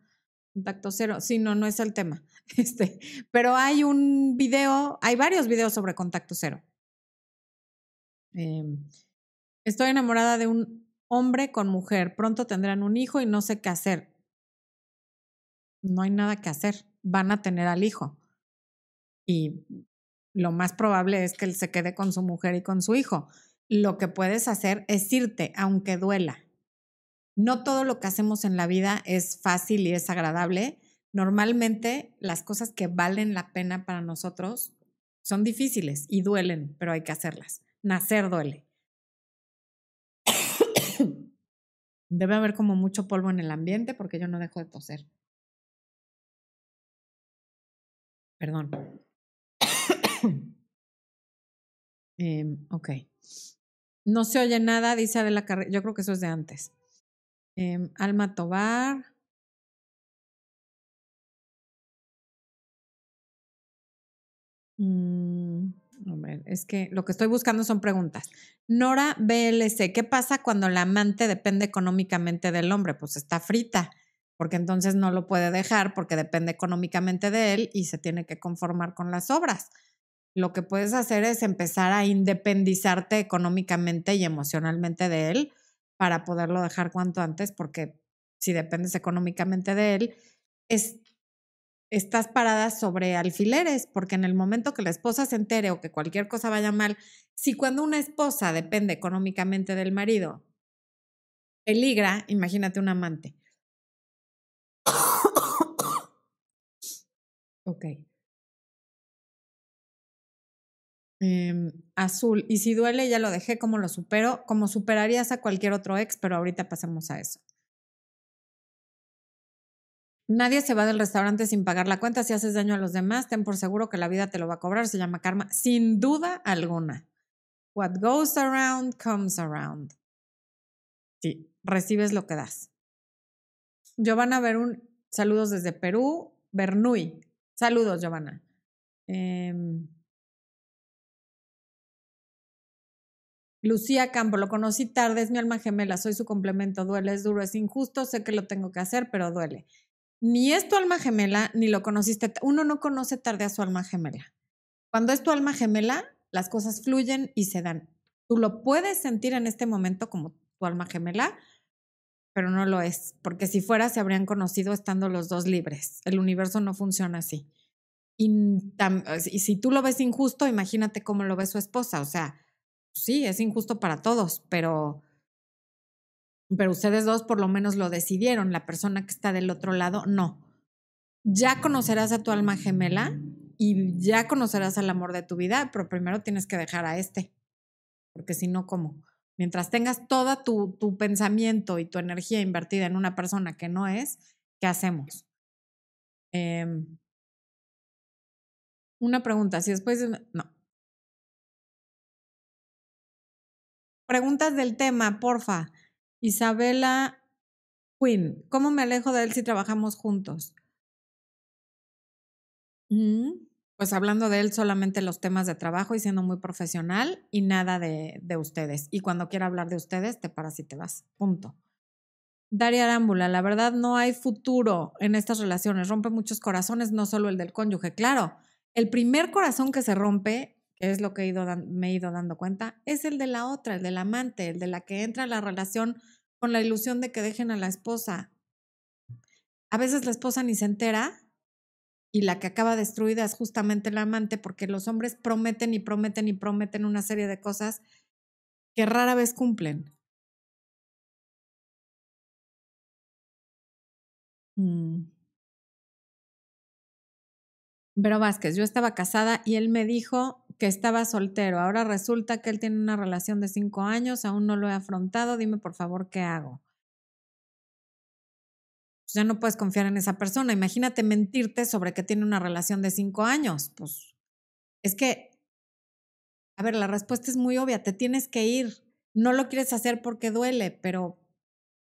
contacto cero. Sí, no, no es el tema. Este, pero hay un video, hay varios videos sobre contacto cero. Em, estoy enamorada de un hombre con mujer. Pronto tendrán un hijo y no sé qué hacer. No hay nada que hacer. Van a tener al hijo. Y lo más probable es que él se quede con su mujer y con su hijo. Lo que puedes hacer es irte, aunque duela. No todo lo que hacemos en la vida es fácil y es agradable. Normalmente las cosas que valen la pena para nosotros son difíciles y duelen, pero hay que hacerlas nacer duele. Debe haber como mucho polvo en el ambiente porque yo no dejo de toser. Perdón. Em, ok. No se oye nada, dice Adela Carrera. Yo creo que eso es de antes. Em, Alma Tobar. Mm, es que lo que estoy buscando son preguntas. Nora BLC, ¿qué pasa cuando la amante depende económicamente del hombre? Pues está frita, porque entonces no lo puede dejar porque depende económicamente de él y se tiene que conformar con las obras. Lo que puedes hacer es empezar a independizarte económicamente y emocionalmente de él para poderlo dejar cuanto antes, porque si dependes económicamente de él, es estás parada sobre alfileres, porque en el momento que la esposa se entere o que cualquier cosa vaya mal, si cuando una esposa depende económicamente del marido, peligra, imagínate un amante. ok. Em, azul. Y si duele, ya lo dejé, como lo supero? Como superarías a cualquier otro ex, pero ahorita pasemos a eso. Nadie se va del restaurante sin pagar la cuenta. Si haces daño a los demás, ten por seguro que la vida te lo va a cobrar. Se llama karma, sin duda alguna. What goes around comes around. Sí, recibes lo que das. Giovanna Berún, saludos desde Perú. Bernuy, saludos, Giovanna. Em, Lucía Campo, lo conocí tarde, es mi alma gemela, soy su complemento, duele, es duro, es injusto, sé que lo tengo que hacer, pero duele ni es tu alma gemela, ni lo conociste. Uno no conoce tarde a su alma gemela. Cuando es tu alma gemela, las cosas fluyen y se dan. Tú lo puedes sentir en este momento como tu alma gemela, pero no lo es, porque si fuera se habrían conocido estando los dos libres. El universo no funciona así. Y, y si tú lo ves injusto, imagínate cómo lo ve su esposa. O sea, sí, es injusto para todos, pero pero ustedes dos por lo menos lo decidieron, la persona que está del otro lado no. Ya conocerás a tu alma gemela y ya conocerás al amor de tu vida, pero primero tienes que dejar a este, porque si no, ¿cómo? Mientras tengas todo tu, tu pensamiento y tu energía invertida en una persona que no es, ¿qué hacemos? Em, una pregunta, si después... No. Preguntas del tema, porfa. Isabela Quinn, ¿cómo me alejo de él si trabajamos juntos? Mm, pues hablando de él solamente los temas de trabajo y siendo muy profesional y nada de, de ustedes. Y cuando quiera hablar de ustedes, te paras y te vas. Punto. Daria Arámbula, la verdad no hay futuro en estas relaciones. Rompe muchos corazones, no solo el del cónyuge. Claro, el primer corazón que se rompe, que es lo que he ido me he ido dando cuenta, es el de la otra, el del amante, el de la que entra a la relación con la ilusión de que dejen a la esposa. A veces la esposa ni se entera y la que acaba destruida es justamente la amante porque los hombres prometen y prometen y prometen una serie de cosas que rara vez cumplen. Mm. Vero Vázquez, yo estaba casada y él me dijo que estaba soltero. Ahora resulta que él tiene una relación de cinco años, aún no lo he afrontado. Dime por favor qué hago. Ya no puedes confiar en esa persona. Imagínate mentirte sobre que tiene una relación de cinco años. Pues es que, a ver, la respuesta es muy obvia. Te tienes que ir. No lo quieres hacer porque duele, pero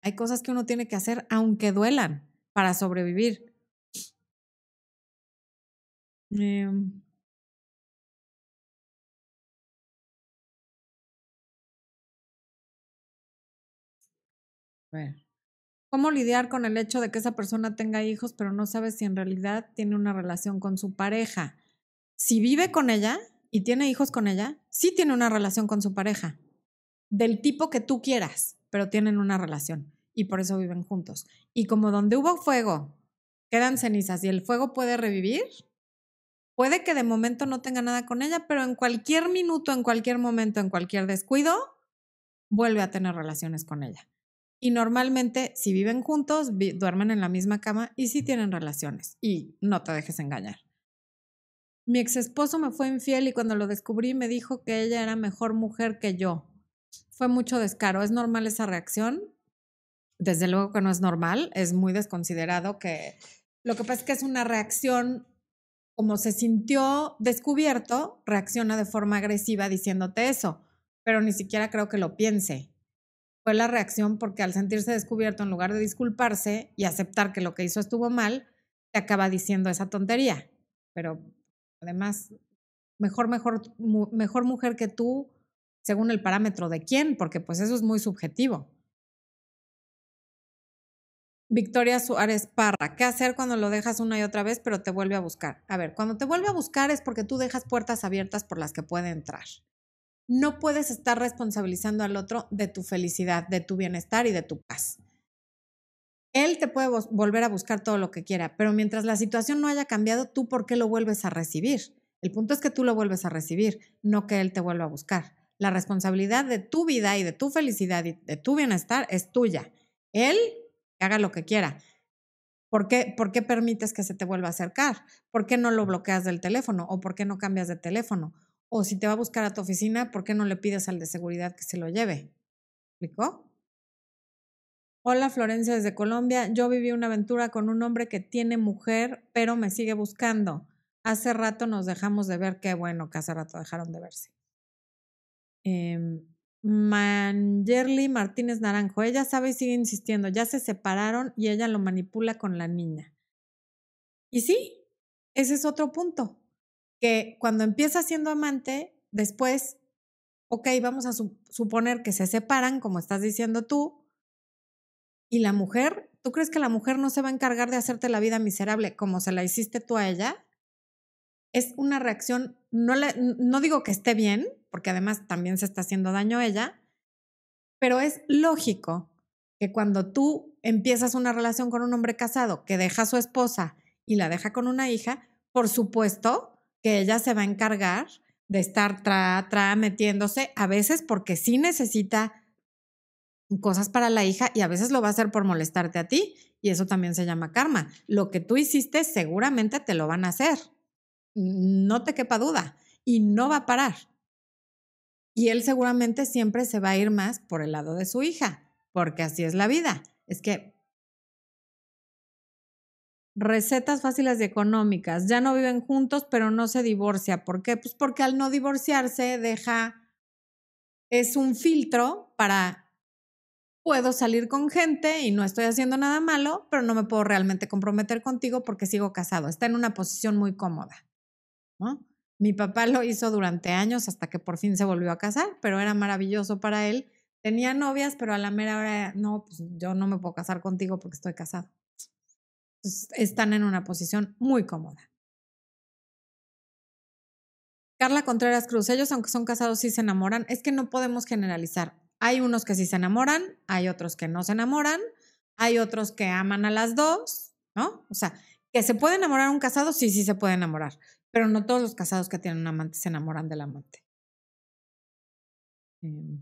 hay cosas que uno tiene que hacer aunque duelan para sobrevivir. Eh, ver. ¿Cómo lidiar con el hecho de que esa persona tenga hijos, pero no sabe si en realidad tiene una relación con su pareja? Si vive con ella y tiene hijos con ella, sí tiene una relación con su pareja, del tipo que tú quieras, pero tienen una relación y por eso viven juntos. Y como donde hubo fuego, quedan cenizas y el fuego puede revivir, puede que de momento no tenga nada con ella, pero en cualquier minuto, en cualquier momento, en cualquier descuido, vuelve a tener relaciones con ella. Y normalmente, si viven juntos, duermen en la misma cama y sí tienen relaciones. Y no te dejes engañar. Mi ex esposo me fue infiel y cuando lo descubrí me dijo que ella era mejor mujer que yo. Fue mucho descaro. ¿Es normal esa reacción? Desde luego que no es normal. Es muy desconsiderado que lo que pasa es que es una reacción como se sintió descubierto, reacciona de forma agresiva diciéndote eso, pero ni siquiera creo que lo piense. Fue la reacción porque al sentirse descubierto, en lugar de disculparse y aceptar que lo que hizo estuvo mal, te acaba diciendo esa tontería. Pero además, mejor, mejor, mejor mujer que tú, según el parámetro de quién, porque pues eso es muy subjetivo. Victoria Suárez Parra, ¿qué hacer cuando lo dejas una y otra vez, pero te vuelve a buscar? A ver, cuando te vuelve a buscar es porque tú dejas puertas abiertas por las que puede entrar. No puedes estar responsabilizando al otro de tu felicidad, de tu bienestar y de tu paz. Él te puede volver a buscar todo lo que quiera, pero mientras la situación no haya cambiado, ¿tú por qué lo vuelves a recibir? El punto es que tú lo vuelves a recibir, no que él te vuelva a buscar. La responsabilidad de tu vida y de tu felicidad y de tu bienestar es tuya. Él haga lo que quiera. ¿Por qué, ¿Por qué permites que se te vuelva a acercar? ¿Por qué no lo bloqueas del teléfono? ¿O por qué no cambias de teléfono? O si te va a buscar a tu oficina, ¿por qué no le pides al de seguridad que se lo lleve? ¿Explicó? Hola Florencia desde Colombia. Yo viví una aventura con un hombre que tiene mujer, pero me sigue buscando. Hace rato nos dejamos de ver. Qué bueno que hace rato dejaron de verse. Eh, Martínez Naranjo. Ella sabe y sigue insistiendo. Ya se separaron y ella lo manipula con la niña. Y sí, ese es otro punto. Que cuando empieza siendo amante, después, ok, vamos a suponer que se separan, como estás diciendo tú, y la mujer, ¿tú crees que la mujer no se va a encargar de hacerte la vida miserable como se la hiciste tú a ella? Es una reacción, no, no digo que esté bien, porque además también se está haciendo daño a ella, pero es lógico que cuando tú empiezas una relación con un hombre casado que deja a su esposa y la deja con una hija, por supuesto que ella se va a encargar de estar tra, tra, metiéndose, a veces porque sí necesita cosas para la hija y a veces lo va a hacer por molestarte a ti y eso también se llama karma. Lo que tú hiciste seguramente te lo van a hacer, no te quepa duda, y no va a parar. Y él seguramente siempre se va a ir más por el lado de su hija, porque así es la vida. Es que recetas fáciles y económicas. Ya no viven juntos, pero no se divorcia. ¿Por qué? Pues porque al no divorciarse deja, es un filtro para, puedo salir con gente y no estoy haciendo nada malo, pero no me puedo realmente comprometer contigo porque sigo casado. Está en una posición muy cómoda. ¿no? Mi papá lo hizo durante años hasta que por fin se volvió a casar, pero era maravilloso para él. Tenía novias, pero a la mera hora, no, pues yo no me puedo casar contigo porque estoy casado. Están en una posición muy cómoda. Carla Contreras Cruz, ellos aunque son casados sí se enamoran, es que no podemos generalizar. Hay unos que sí se enamoran, hay otros que no se enamoran, hay otros que aman a las dos, ¿no? O sea, que se puede enamorar un casado, sí, sí se puede enamorar. Pero no todos los casados que tienen un amante se enamoran del amante. Eh,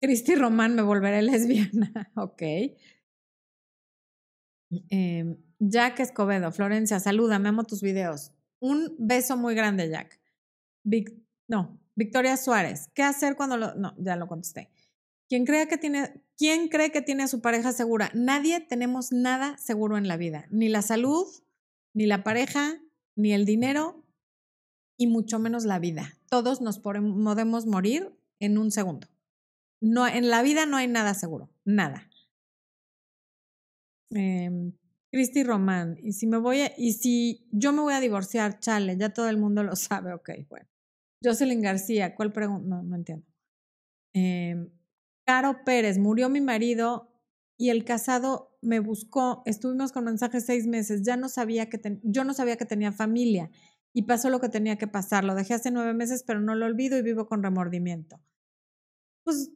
Cristi Román, me volveré lesbiana. ok. Eh, Jack Escobedo, Florencia, saluda, me amo tus videos. Un beso muy grande, Jack. no, Victoria Suárez, ¿qué hacer cuando lo.? No, ya lo contesté. ¿Quién cree, que tiene, ¿Quién cree que tiene a su pareja segura? Nadie tenemos nada seguro en la vida, ni la salud, ni la pareja, ni el dinero y mucho menos la vida. Todos nos podemos morir en un segundo. No, en la vida no hay nada seguro, nada. Eh, Cristi Román, y si me voy a, y si yo me voy a divorciar, chale, ya todo el mundo lo sabe, ok, bueno. Jocelyn García, ¿cuál pregunta? No, no entiendo. Eh, Caro Pérez, murió mi marido y el casado me buscó, estuvimos con mensajes seis meses, ya no sabía que yo no sabía que tenía familia y pasó lo que tenía que pasar. Lo dejé hace nueve meses, pero no lo olvido y vivo con remordimiento. Pues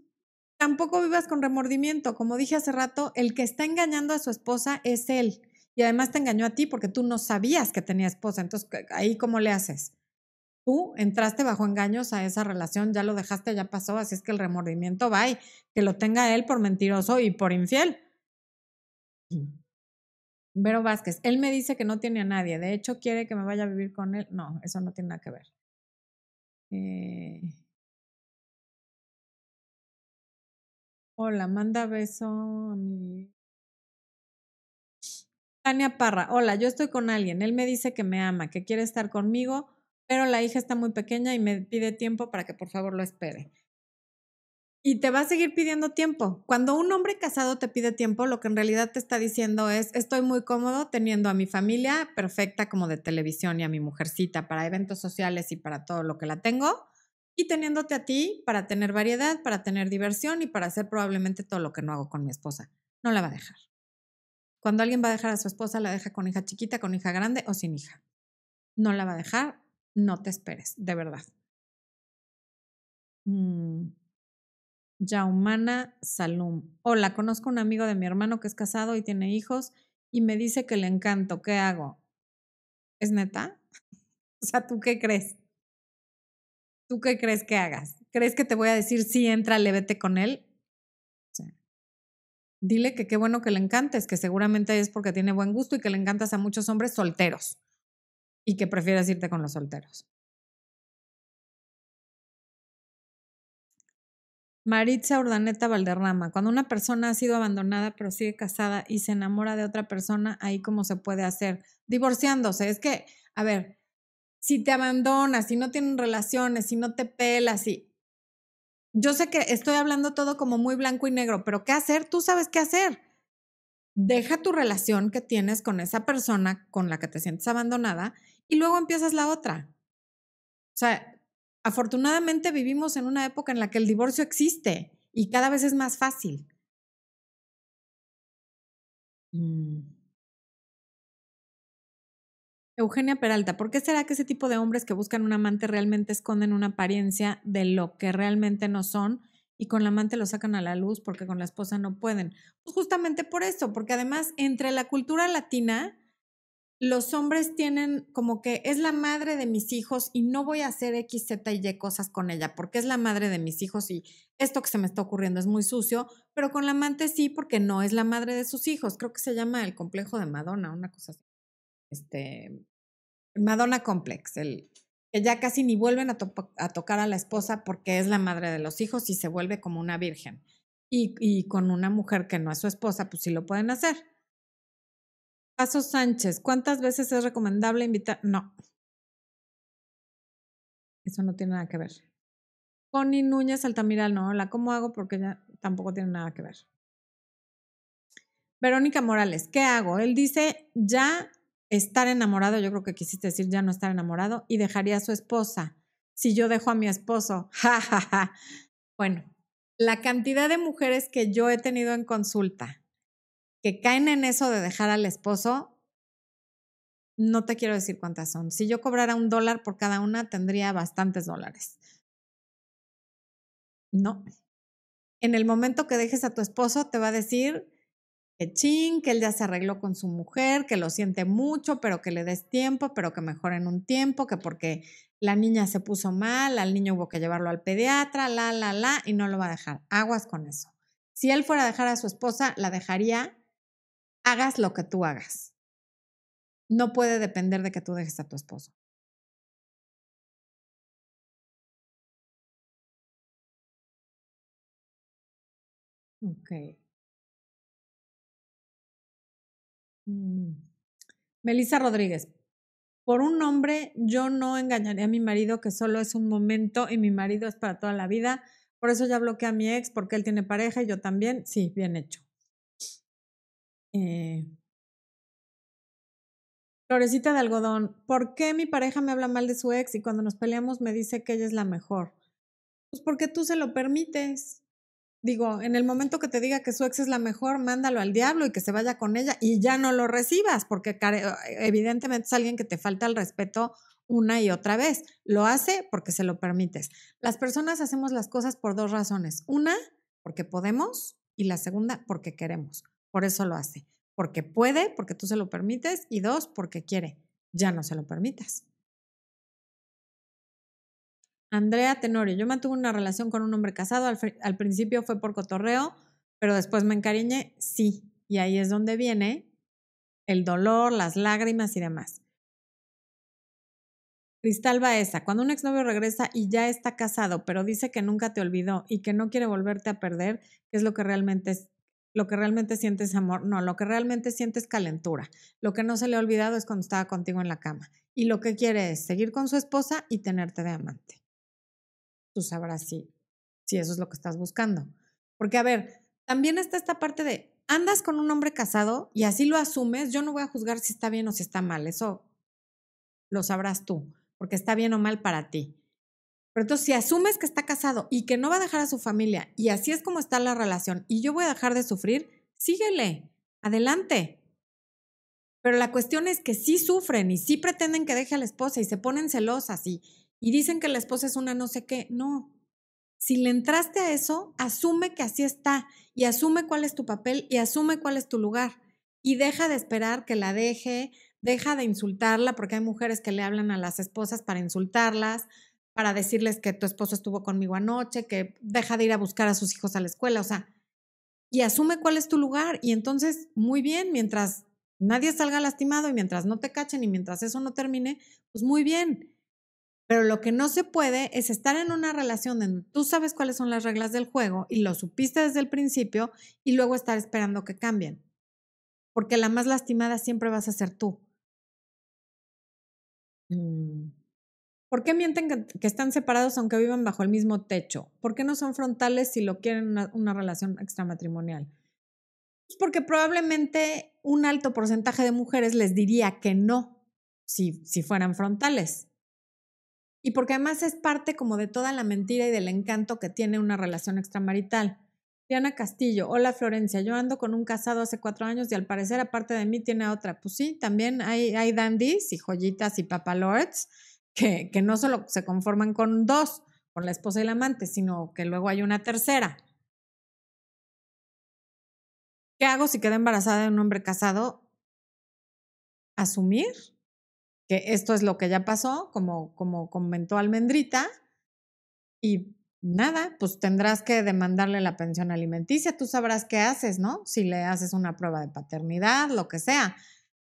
tampoco vivas con remordimiento. Como dije hace rato, el que está engañando a su esposa es él. Y además te engañó a ti porque tú no sabías que tenía esposa. Entonces, ahí cómo le haces. Tú entraste bajo engaños a esa relación, ya lo dejaste, ya pasó, así es que el remordimiento va y que lo tenga él por mentiroso y por infiel. Vero Vázquez, él me dice que no tiene a nadie, de hecho quiere que me vaya a vivir con él. No, eso no tiene nada que ver. Eh... Hola, manda beso a mi Tania Parra, hola, yo estoy con alguien, él me dice que me ama, que quiere estar conmigo, pero la hija está muy pequeña y me pide tiempo para que por favor lo espere. Y te va a seguir pidiendo tiempo. Cuando un hombre casado te pide tiempo, lo que en realidad te está diciendo es, estoy muy cómodo teniendo a mi familia perfecta como de televisión y a mi mujercita para eventos sociales y para todo lo que la tengo, y teniéndote a ti para tener variedad, para tener diversión y para hacer probablemente todo lo que no hago con mi esposa. No la va a dejar. Cuando alguien va a dejar a su esposa, la deja con hija chiquita, con hija grande o sin hija. No la va a dejar, no te esperes, de verdad. Mm. Yaumana Salum. Hola, conozco un amigo de mi hermano que es casado y tiene hijos y me dice que le encanto. ¿Qué hago? ¿Es neta? O sea, ¿tú qué crees? ¿Tú qué crees que hagas? ¿Crees que te voy a decir sí, entra, vete con él? dile que qué bueno que le encantes, que seguramente es porque tiene buen gusto y que le encantas a muchos hombres solteros y que prefieres irte con los solteros. Maritza Urdaneta Valderrama, cuando una persona ha sido abandonada pero sigue casada y se enamora de otra persona, ahí cómo se puede hacer, divorciándose. Es que, a ver, si te abandonas, si no tienen relaciones, si no te pelas, si yo sé que estoy hablando todo como muy blanco y negro, pero ¿qué hacer? Tú sabes qué hacer. Deja tu relación que tienes con esa persona con la que te sientes abandonada y luego empiezas la otra. O sea, afortunadamente vivimos en una época en la que el divorcio existe y cada vez es más fácil. Mm. Eugenia Peralta, ¿por qué será que ese tipo de hombres que buscan un amante realmente esconden una apariencia de lo que realmente no son y con la amante lo sacan a la luz porque con la esposa no pueden? Pues justamente por eso, porque además entre la cultura latina, los hombres tienen como que es la madre de mis hijos y no voy a hacer X, Z y Y cosas con ella porque es la madre de mis hijos y esto que se me está ocurriendo es muy sucio, pero con la amante sí porque no es la madre de sus hijos. Creo que se llama el complejo de Madonna, una cosa así este, Madonna Complex, el, que ya casi ni vuelven a, tocar a la esposa porque es la madre de los hijos y se vuelve como una virgen. Y, y con una mujer que no es su esposa, pues sí lo pueden hacer. Paso Sánchez, ¿cuántas veces es recomendable invitar? No. Eso no tiene nada que ver. Connie Núñez Altamira, no, la cómo hago porque ya tampoco tiene nada que ver. Verónica Morales, ¿qué hago? Él dice, ya estar enamorado, yo creo que quisiste decir ya no estar enamorado, y dejaría a su esposa. Si yo dejo a mi esposo, ja, Bueno, la cantidad de mujeres que yo he tenido en consulta que caen en eso de dejar al esposo, no te quiero decir cuántas son. Si yo cobrara un dólar por cada una, tendría bastantes dólares. No. En el momento que dejes a tu esposo, te va a decir, que ching, que él ya se arregló con su mujer, que lo siente mucho, pero que le des tiempo, pero que mejore en un tiempo, que porque la niña se puso mal, al niño hubo que llevarlo al pediatra, la, la, la, y no lo va a dejar. Aguas con eso. Si él fuera a dejar a su esposa, la dejaría, hagas lo que tú hagas. No puede depender de que tú dejes a tu esposo. Ok. Mm. Melissa Rodríguez. Por un hombre, yo no engañaré a mi marido que solo es un momento y mi marido es para toda la vida. Por eso ya bloqueé a mi ex porque él tiene pareja y yo también. Sí, bien hecho. Eh, Florecita de algodón. ¿Por qué mi pareja me habla mal de su ex y cuando nos peleamos me dice que ella es la mejor? Pues porque tú se lo permites. Digo, en el momento que te diga que su ex es la mejor, mándalo al diablo y que se vaya con ella y ya no lo recibas, porque evidentemente es alguien que te falta el respeto una y otra vez. Lo hace porque se lo permites. Las personas hacemos las cosas por dos razones. Una, porque podemos y la segunda, porque queremos. Por eso lo hace. Porque puede, porque tú se lo permites y dos, porque quiere. Ya no se lo permitas. Andrea Tenorio, yo mantuve una relación con un hombre casado, al, principio fue por cotorreo, pero después me encariñé, sí, y ahí es donde viene el dolor, las lágrimas y demás. Cristal Baeza, cuando un exnovio regresa y ya está casado, pero dice que nunca te olvidó y que no quiere volverte a perder, ¿qué es lo que realmente es, lo que realmente sientes amor, no, lo que realmente sientes calentura. Lo que no se le ha olvidado es cuando estaba contigo en la cama. Y lo que quiere es seguir con su esposa y tenerte de amante. Sabrás si, si eso es lo que estás buscando. Porque, a ver, también está esta parte de, andas con un hombre casado y así lo asumes, yo no voy a juzgar si está bien o si está mal, eso lo sabrás tú, porque está bien o mal para ti. Pero entonces, si asumes que está casado y que no va a dejar a su familia y así es como está la relación y yo voy a dejar de sufrir, síguele, adelante. Pero la cuestión es que sí sufren y sí pretenden que deje a la esposa y se ponen celosas y, y dicen que la esposa es una no sé qué. No. Si le entraste a eso, asume que así está y asume cuál es tu papel y asume cuál es tu lugar. Y deja de esperar que la deje, deja de insultarla, porque hay mujeres que le hablan a las esposas para insultarlas, para decirles que tu esposo estuvo conmigo anoche, que deja de ir a buscar a sus hijos a la escuela, o sea, y asume cuál es tu lugar. Y entonces, muy bien, mientras nadie salga lastimado y mientras no te cachen y mientras eso no termine, pues muy bien. Pero lo que no se puede es estar en una relación donde tú sabes cuáles son las reglas del juego y lo supiste desde el principio y luego estar esperando que cambien. Porque la más lastimada siempre vas a ser tú. Mm. ¿Por qué mienten que, están separados aunque vivan bajo el mismo techo? ¿Por qué no son frontales si lo quieren una, una relación extramatrimonial? Pues porque probablemente un alto porcentaje de mujeres les diría que no si, si fueran frontales. Y porque además es parte como de toda la mentira y del encanto que tiene una relación extramarital. Diana Castillo, hola Florencia, yo ando con un casado hace cuatro años y al parecer aparte de mí tiene otra. Pues sí, también hay, dandies y joyitas y papalords que, que no solo se conforman con dos, con la esposa y el amante, sino que luego hay una tercera. ¿Qué hago si queda embarazada de un hombre casado? Asumir que esto es lo que ya pasó, como, como comentó Almendrita, y nada, pues tendrás que demandarle la pensión alimenticia, tú sabrás qué haces, ¿no? Si le haces una prueba de paternidad, lo que sea,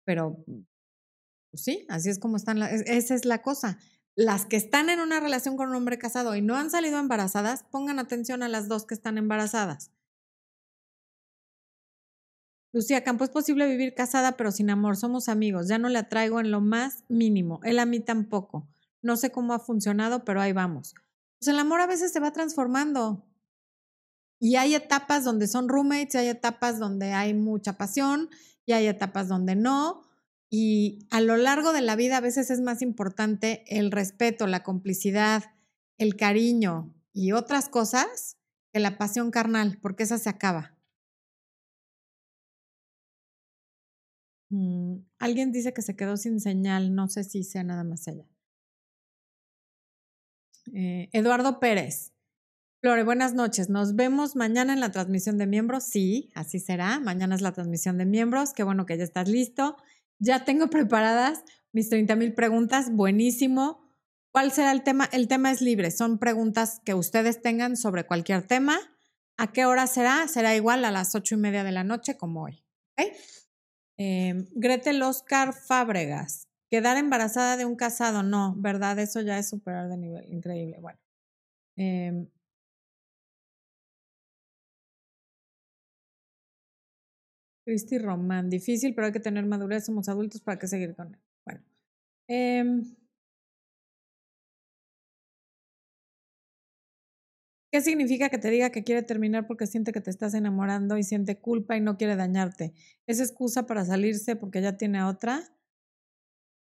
pero pues sí, así es como están, esa es la cosa. Las que están en una relación con un hombre casado y no han salido embarazadas, pongan atención a las dos que están embarazadas. Lucía Campo, es posible vivir casada pero sin amor, somos amigos, ya no le atraigo en lo más mínimo, él a mí tampoco. No sé cómo ha funcionado, pero ahí vamos pues el amor a veces se va transformando. Y hay etapas donde son roommates, y hay etapas donde hay mucha pasión, y hay etapas donde no. Y a lo largo de la vida a veces es más importante el respeto, la complicidad, el cariño y otras cosas que la pasión carnal, porque esa se acaba. Mm, alguien dice que se quedó sin señal, no sé si sea nada más ella. Eh, Eduardo Pérez. Flore, buenas noches. Nos vemos mañana en la transmisión de miembros. Sí, así será. Mañana es la transmisión de miembros. Qué bueno que ya estás listo. Ya tengo preparadas mis 30 mil preguntas. Buenísimo. ¿Cuál será el tema? El tema es libre. Son preguntas que ustedes tengan sobre cualquier tema. ¿A qué hora será? Será igual a las ocho y media de la noche como hoy. Eh, Gretel Oscar Fábregas. Quedar embarazada de un casado, no, ¿verdad? Eso ya es superar de nivel, increíble. Bueno. Eh, Cristi Román, difícil, pero hay que tener madurez, somos adultos para que seguir con él. Bueno. Eh, ¿Qué significa que te diga que quiere terminar porque siente que te estás enamorando y siente culpa y no quiere dañarte? ¿Es excusa para salirse porque ya tiene otra?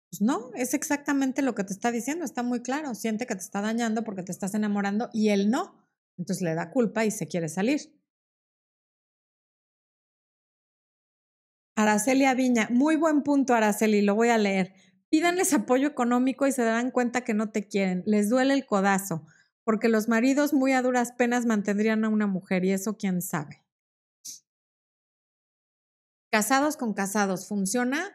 Pues no, es exactamente lo que te está diciendo, está muy claro. Siente que te está dañando porque te estás enamorando y él no. Entonces le da culpa y se quiere salir. Araceli Viña, muy buen punto, Araceli, lo voy a leer. Pídanles apoyo económico y se darán cuenta que no te quieren. Les duele el codazo, porque los maridos muy a duras penas mantendrían a una mujer y eso quién sabe. Casados con casados, ¿funciona?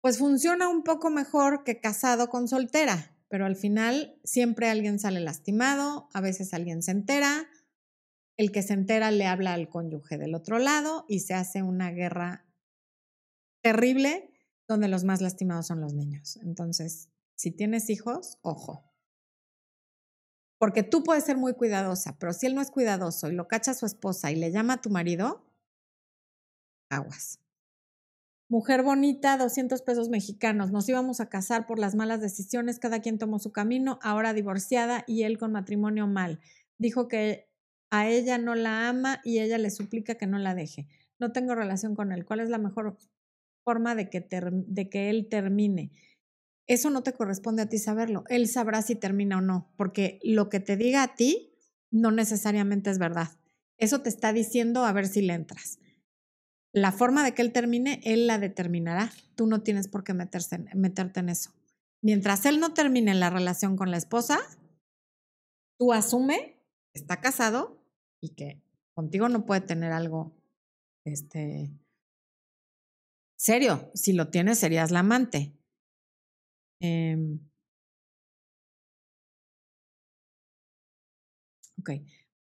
pues funciona un poco mejor que casado con soltera, pero al final siempre alguien sale lastimado, a veces alguien se entera, el que se entera le habla al cónyuge del otro lado y se hace una guerra terrible donde los más lastimados son los niños. Entonces, si tienes hijos, ojo. Porque tú puedes ser muy cuidadosa, pero si él no es cuidadoso y lo cacha a su esposa y le llama a tu marido, aguas. Mujer bonita, 200 pesos mexicanos. Nos íbamos a casar por las malas decisiones, cada quien tomó su camino, ahora divorciada y él con matrimonio mal. Dijo que a ella no la ama y ella le suplica que no la deje. No tengo relación con él. ¿Cuál es la mejor forma de que, de que él termine? Eso no te corresponde a ti saberlo. Él sabrá si termina o no, porque lo que te diga a ti no necesariamente es verdad. Eso te está diciendo a ver si le entras. La forma de que él termine, él la determinará. Tú no tienes por qué meterse, meterte en eso. Mientras él no termine la relación con la esposa, tú asume que está casado y que contigo no puede tener algo este, serio. Si lo tienes, serías la amante. Em, ok,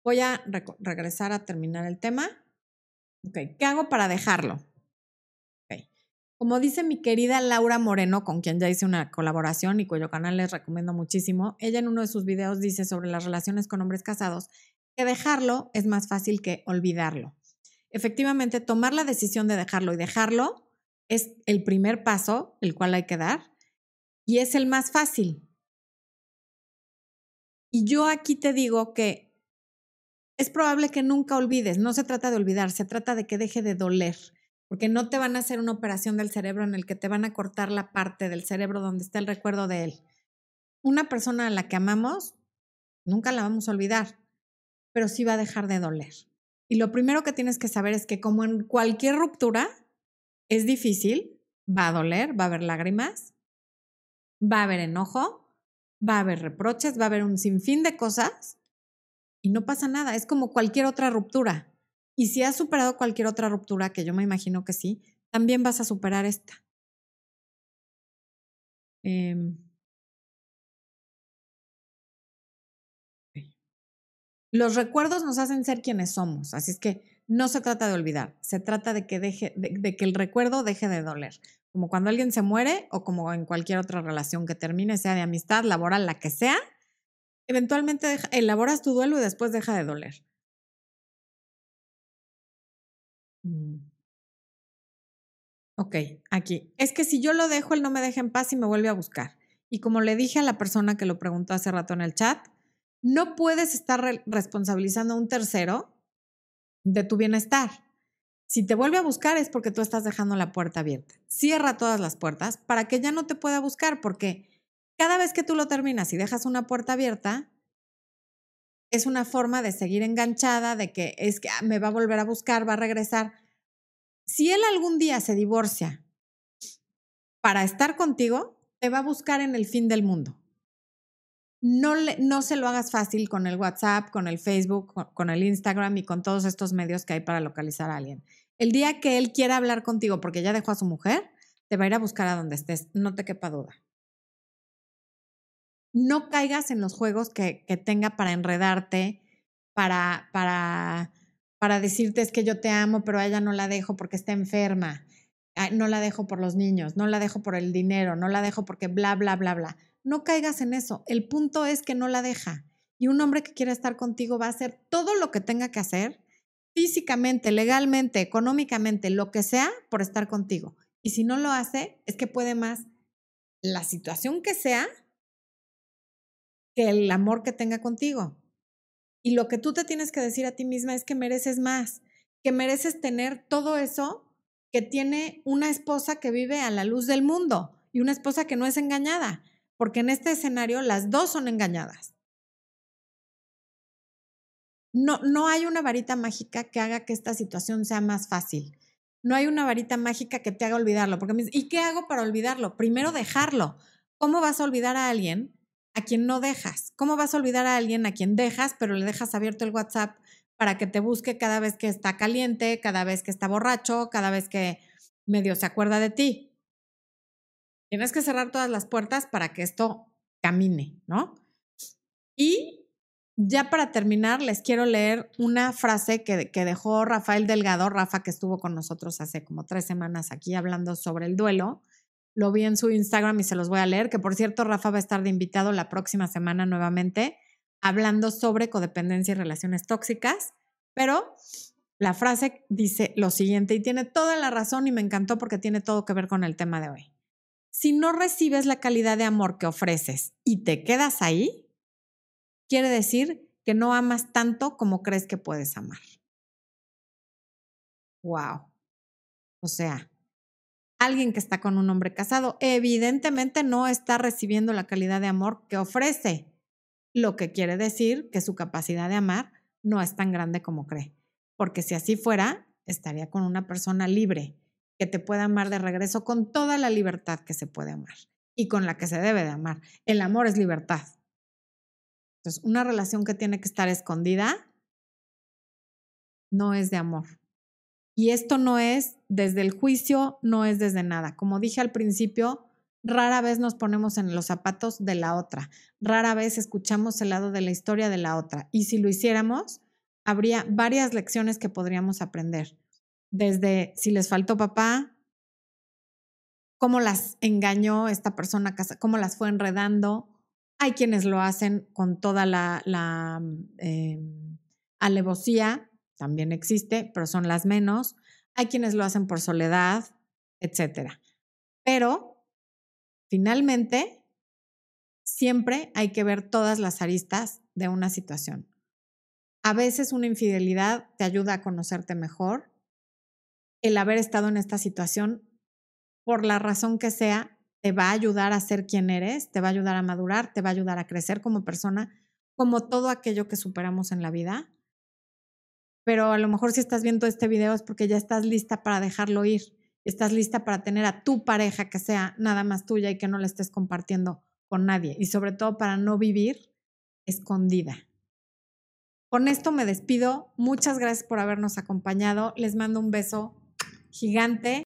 voy a regresar a terminar el tema. Ok, ¿qué hago para dejarlo? Como dice mi querida Laura Moreno, con quien ya hice una colaboración y cuyo canal les recomiendo muchísimo, ella en uno de sus videos dice sobre las relaciones con hombres casados que dejarlo es más fácil que olvidarlo. Efectivamente, tomar la decisión de dejarlo y dejarlo es el primer paso, el cual hay que dar, y es el más fácil. Y yo aquí te digo que es probable que nunca olvides. No se trata de olvidar, se trata de que deje de doler, porque no te van a hacer una operación del cerebro en el que te van a cortar la parte del cerebro donde está el recuerdo de él. Una persona a la que amamos, nunca la vamos a olvidar, pero sí va a dejar de doler. Y lo primero que tienes que saber es que como en cualquier ruptura, es difícil, va a doler, va a haber lágrimas, va a haber enojo, va a haber reproches, va a haber un sinfín de cosas y no pasa nada, es como cualquier otra ruptura. Y si has superado cualquier otra ruptura, que yo me imagino que sí, también vas a superar esta. Em. Los recuerdos nos hacen ser quienes somos, así es que no se trata de olvidar, se trata de que, deje, de que el recuerdo deje de doler, como cuando alguien se muere o como en cualquier otra relación que termine, sea de amistad, laboral, la que sea, eventualmente elaboras tu duelo y después deja de doler. Mm. Ok, aquí. Es que si yo lo dejo, él no me deja en paz y me vuelve a buscar. Y como le dije a la persona que lo preguntó hace rato en el chat, no puedes estar responsabilizando a un tercero de tu bienestar. Si te vuelve a buscar es porque tú estás dejando la puerta abierta. Cierra todas las puertas para que ya no te pueda buscar, porque cada vez que tú lo terminas y dejas una puerta abierta, es una forma de seguir enganchada, de que es que ah, me va a volver a buscar, va a regresar. Si él algún día se divorcia para estar contigo, te va a buscar en el fin del mundo. No, le, no se lo hagas fácil con el WhatsApp, con el Facebook, con, el Instagram y con todos estos medios que hay para localizar a alguien. El día que él quiera hablar contigo porque ya dejó a su mujer, te va a ir a buscar a donde estés, no te quepa duda no caigas en los juegos que, que tenga para enredarte, para, para, para decirte es que yo te amo, pero a ella no la dejo porque está enferma, no la dejo por los niños, no la dejo por el dinero, no la dejo porque bla, bla, bla, bla. No caigas en eso. El punto es que no la deja. Y un hombre que quiera estar contigo va a hacer todo lo que tenga que hacer, físicamente, legalmente, económicamente, lo que sea, por estar contigo. Y si no lo hace, es que puede más la situación que sea que el amor que tenga contigo. Y lo que tú te tienes que decir a ti misma es que mereces más, que mereces tener todo eso que tiene una esposa que vive a la luz del mundo y una esposa que no es engañada, porque en este escenario las dos son engañadas. No, no hay una varita mágica que haga que esta situación sea más fácil. No hay una varita mágica que te haga olvidarlo. Porque ¿Y qué hago para olvidarlo? Primero dejarlo. ¿Cómo vas a olvidar a alguien a quien no dejas. ¿Cómo vas a olvidar a alguien a quien dejas, pero le dejas abierto el WhatsApp para que te busque cada vez que está caliente, cada vez que está borracho, cada vez que medio se acuerda de ti? Tienes que cerrar todas las puertas para que esto camine, ¿no? Y ya para terminar, les quiero leer una frase que, dejó Rafael Delgado, Rafa, que estuvo con nosotros hace como tres semanas aquí hablando sobre el duelo lo vi en su Instagram y se los voy a leer, que por cierto, Rafa va a estar de invitado la próxima semana nuevamente hablando sobre codependencia y relaciones tóxicas, pero La frase dice lo siguiente y tiene toda la razón y me encantó porque tiene todo que ver con el tema de hoy. Si no recibes la calidad de amor que ofreces y te quedas ahí, quiere decir que no amas tanto como crees que puedes amar. Wow. O sea, alguien que está con un hombre casado evidentemente no está recibiendo la calidad de amor que ofrece, lo que quiere decir que su capacidad de amar no es tan grande como cree, porque si así fuera, estaría con una persona libre que te pueda amar de regreso con toda la libertad que se puede amar y con la que se debe de amar. El amor es libertad. Entonces, una relación que tiene que estar escondida no es de amor. Y esto no es desde el juicio, no es desde nada. Como dije al principio, rara vez nos ponemos en los zapatos de la otra, rara vez escuchamos el lado de la historia de la otra. Y si lo hiciéramos, habría varias lecciones que podríamos aprender. Desde si les faltó papá, cómo las engañó esta persona, cómo las fue enredando. Hay quienes lo hacen con toda la, la eh, alevosía también existe, pero son las menos. Hay quienes lo hacen por soledad, etcétera. Pero finalmente, siempre hay que ver todas las aristas de una situación. A veces una infidelidad te ayuda a conocerte mejor. El haber estado en esta situación, por la razón que sea, te va a ayudar a ser quien eres, te va a ayudar a madurar, te va a ayudar a crecer como persona, como todo aquello que superamos en la vida pero a lo mejor si estás viendo este video es porque ya estás lista para dejarlo ir, estás lista para tener a tu pareja que sea nada más tuya y que no la estés compartiendo con nadie y sobre todo para no vivir escondida. Con esto me despido. Muchas gracias por habernos acompañado. Les mando un beso gigante.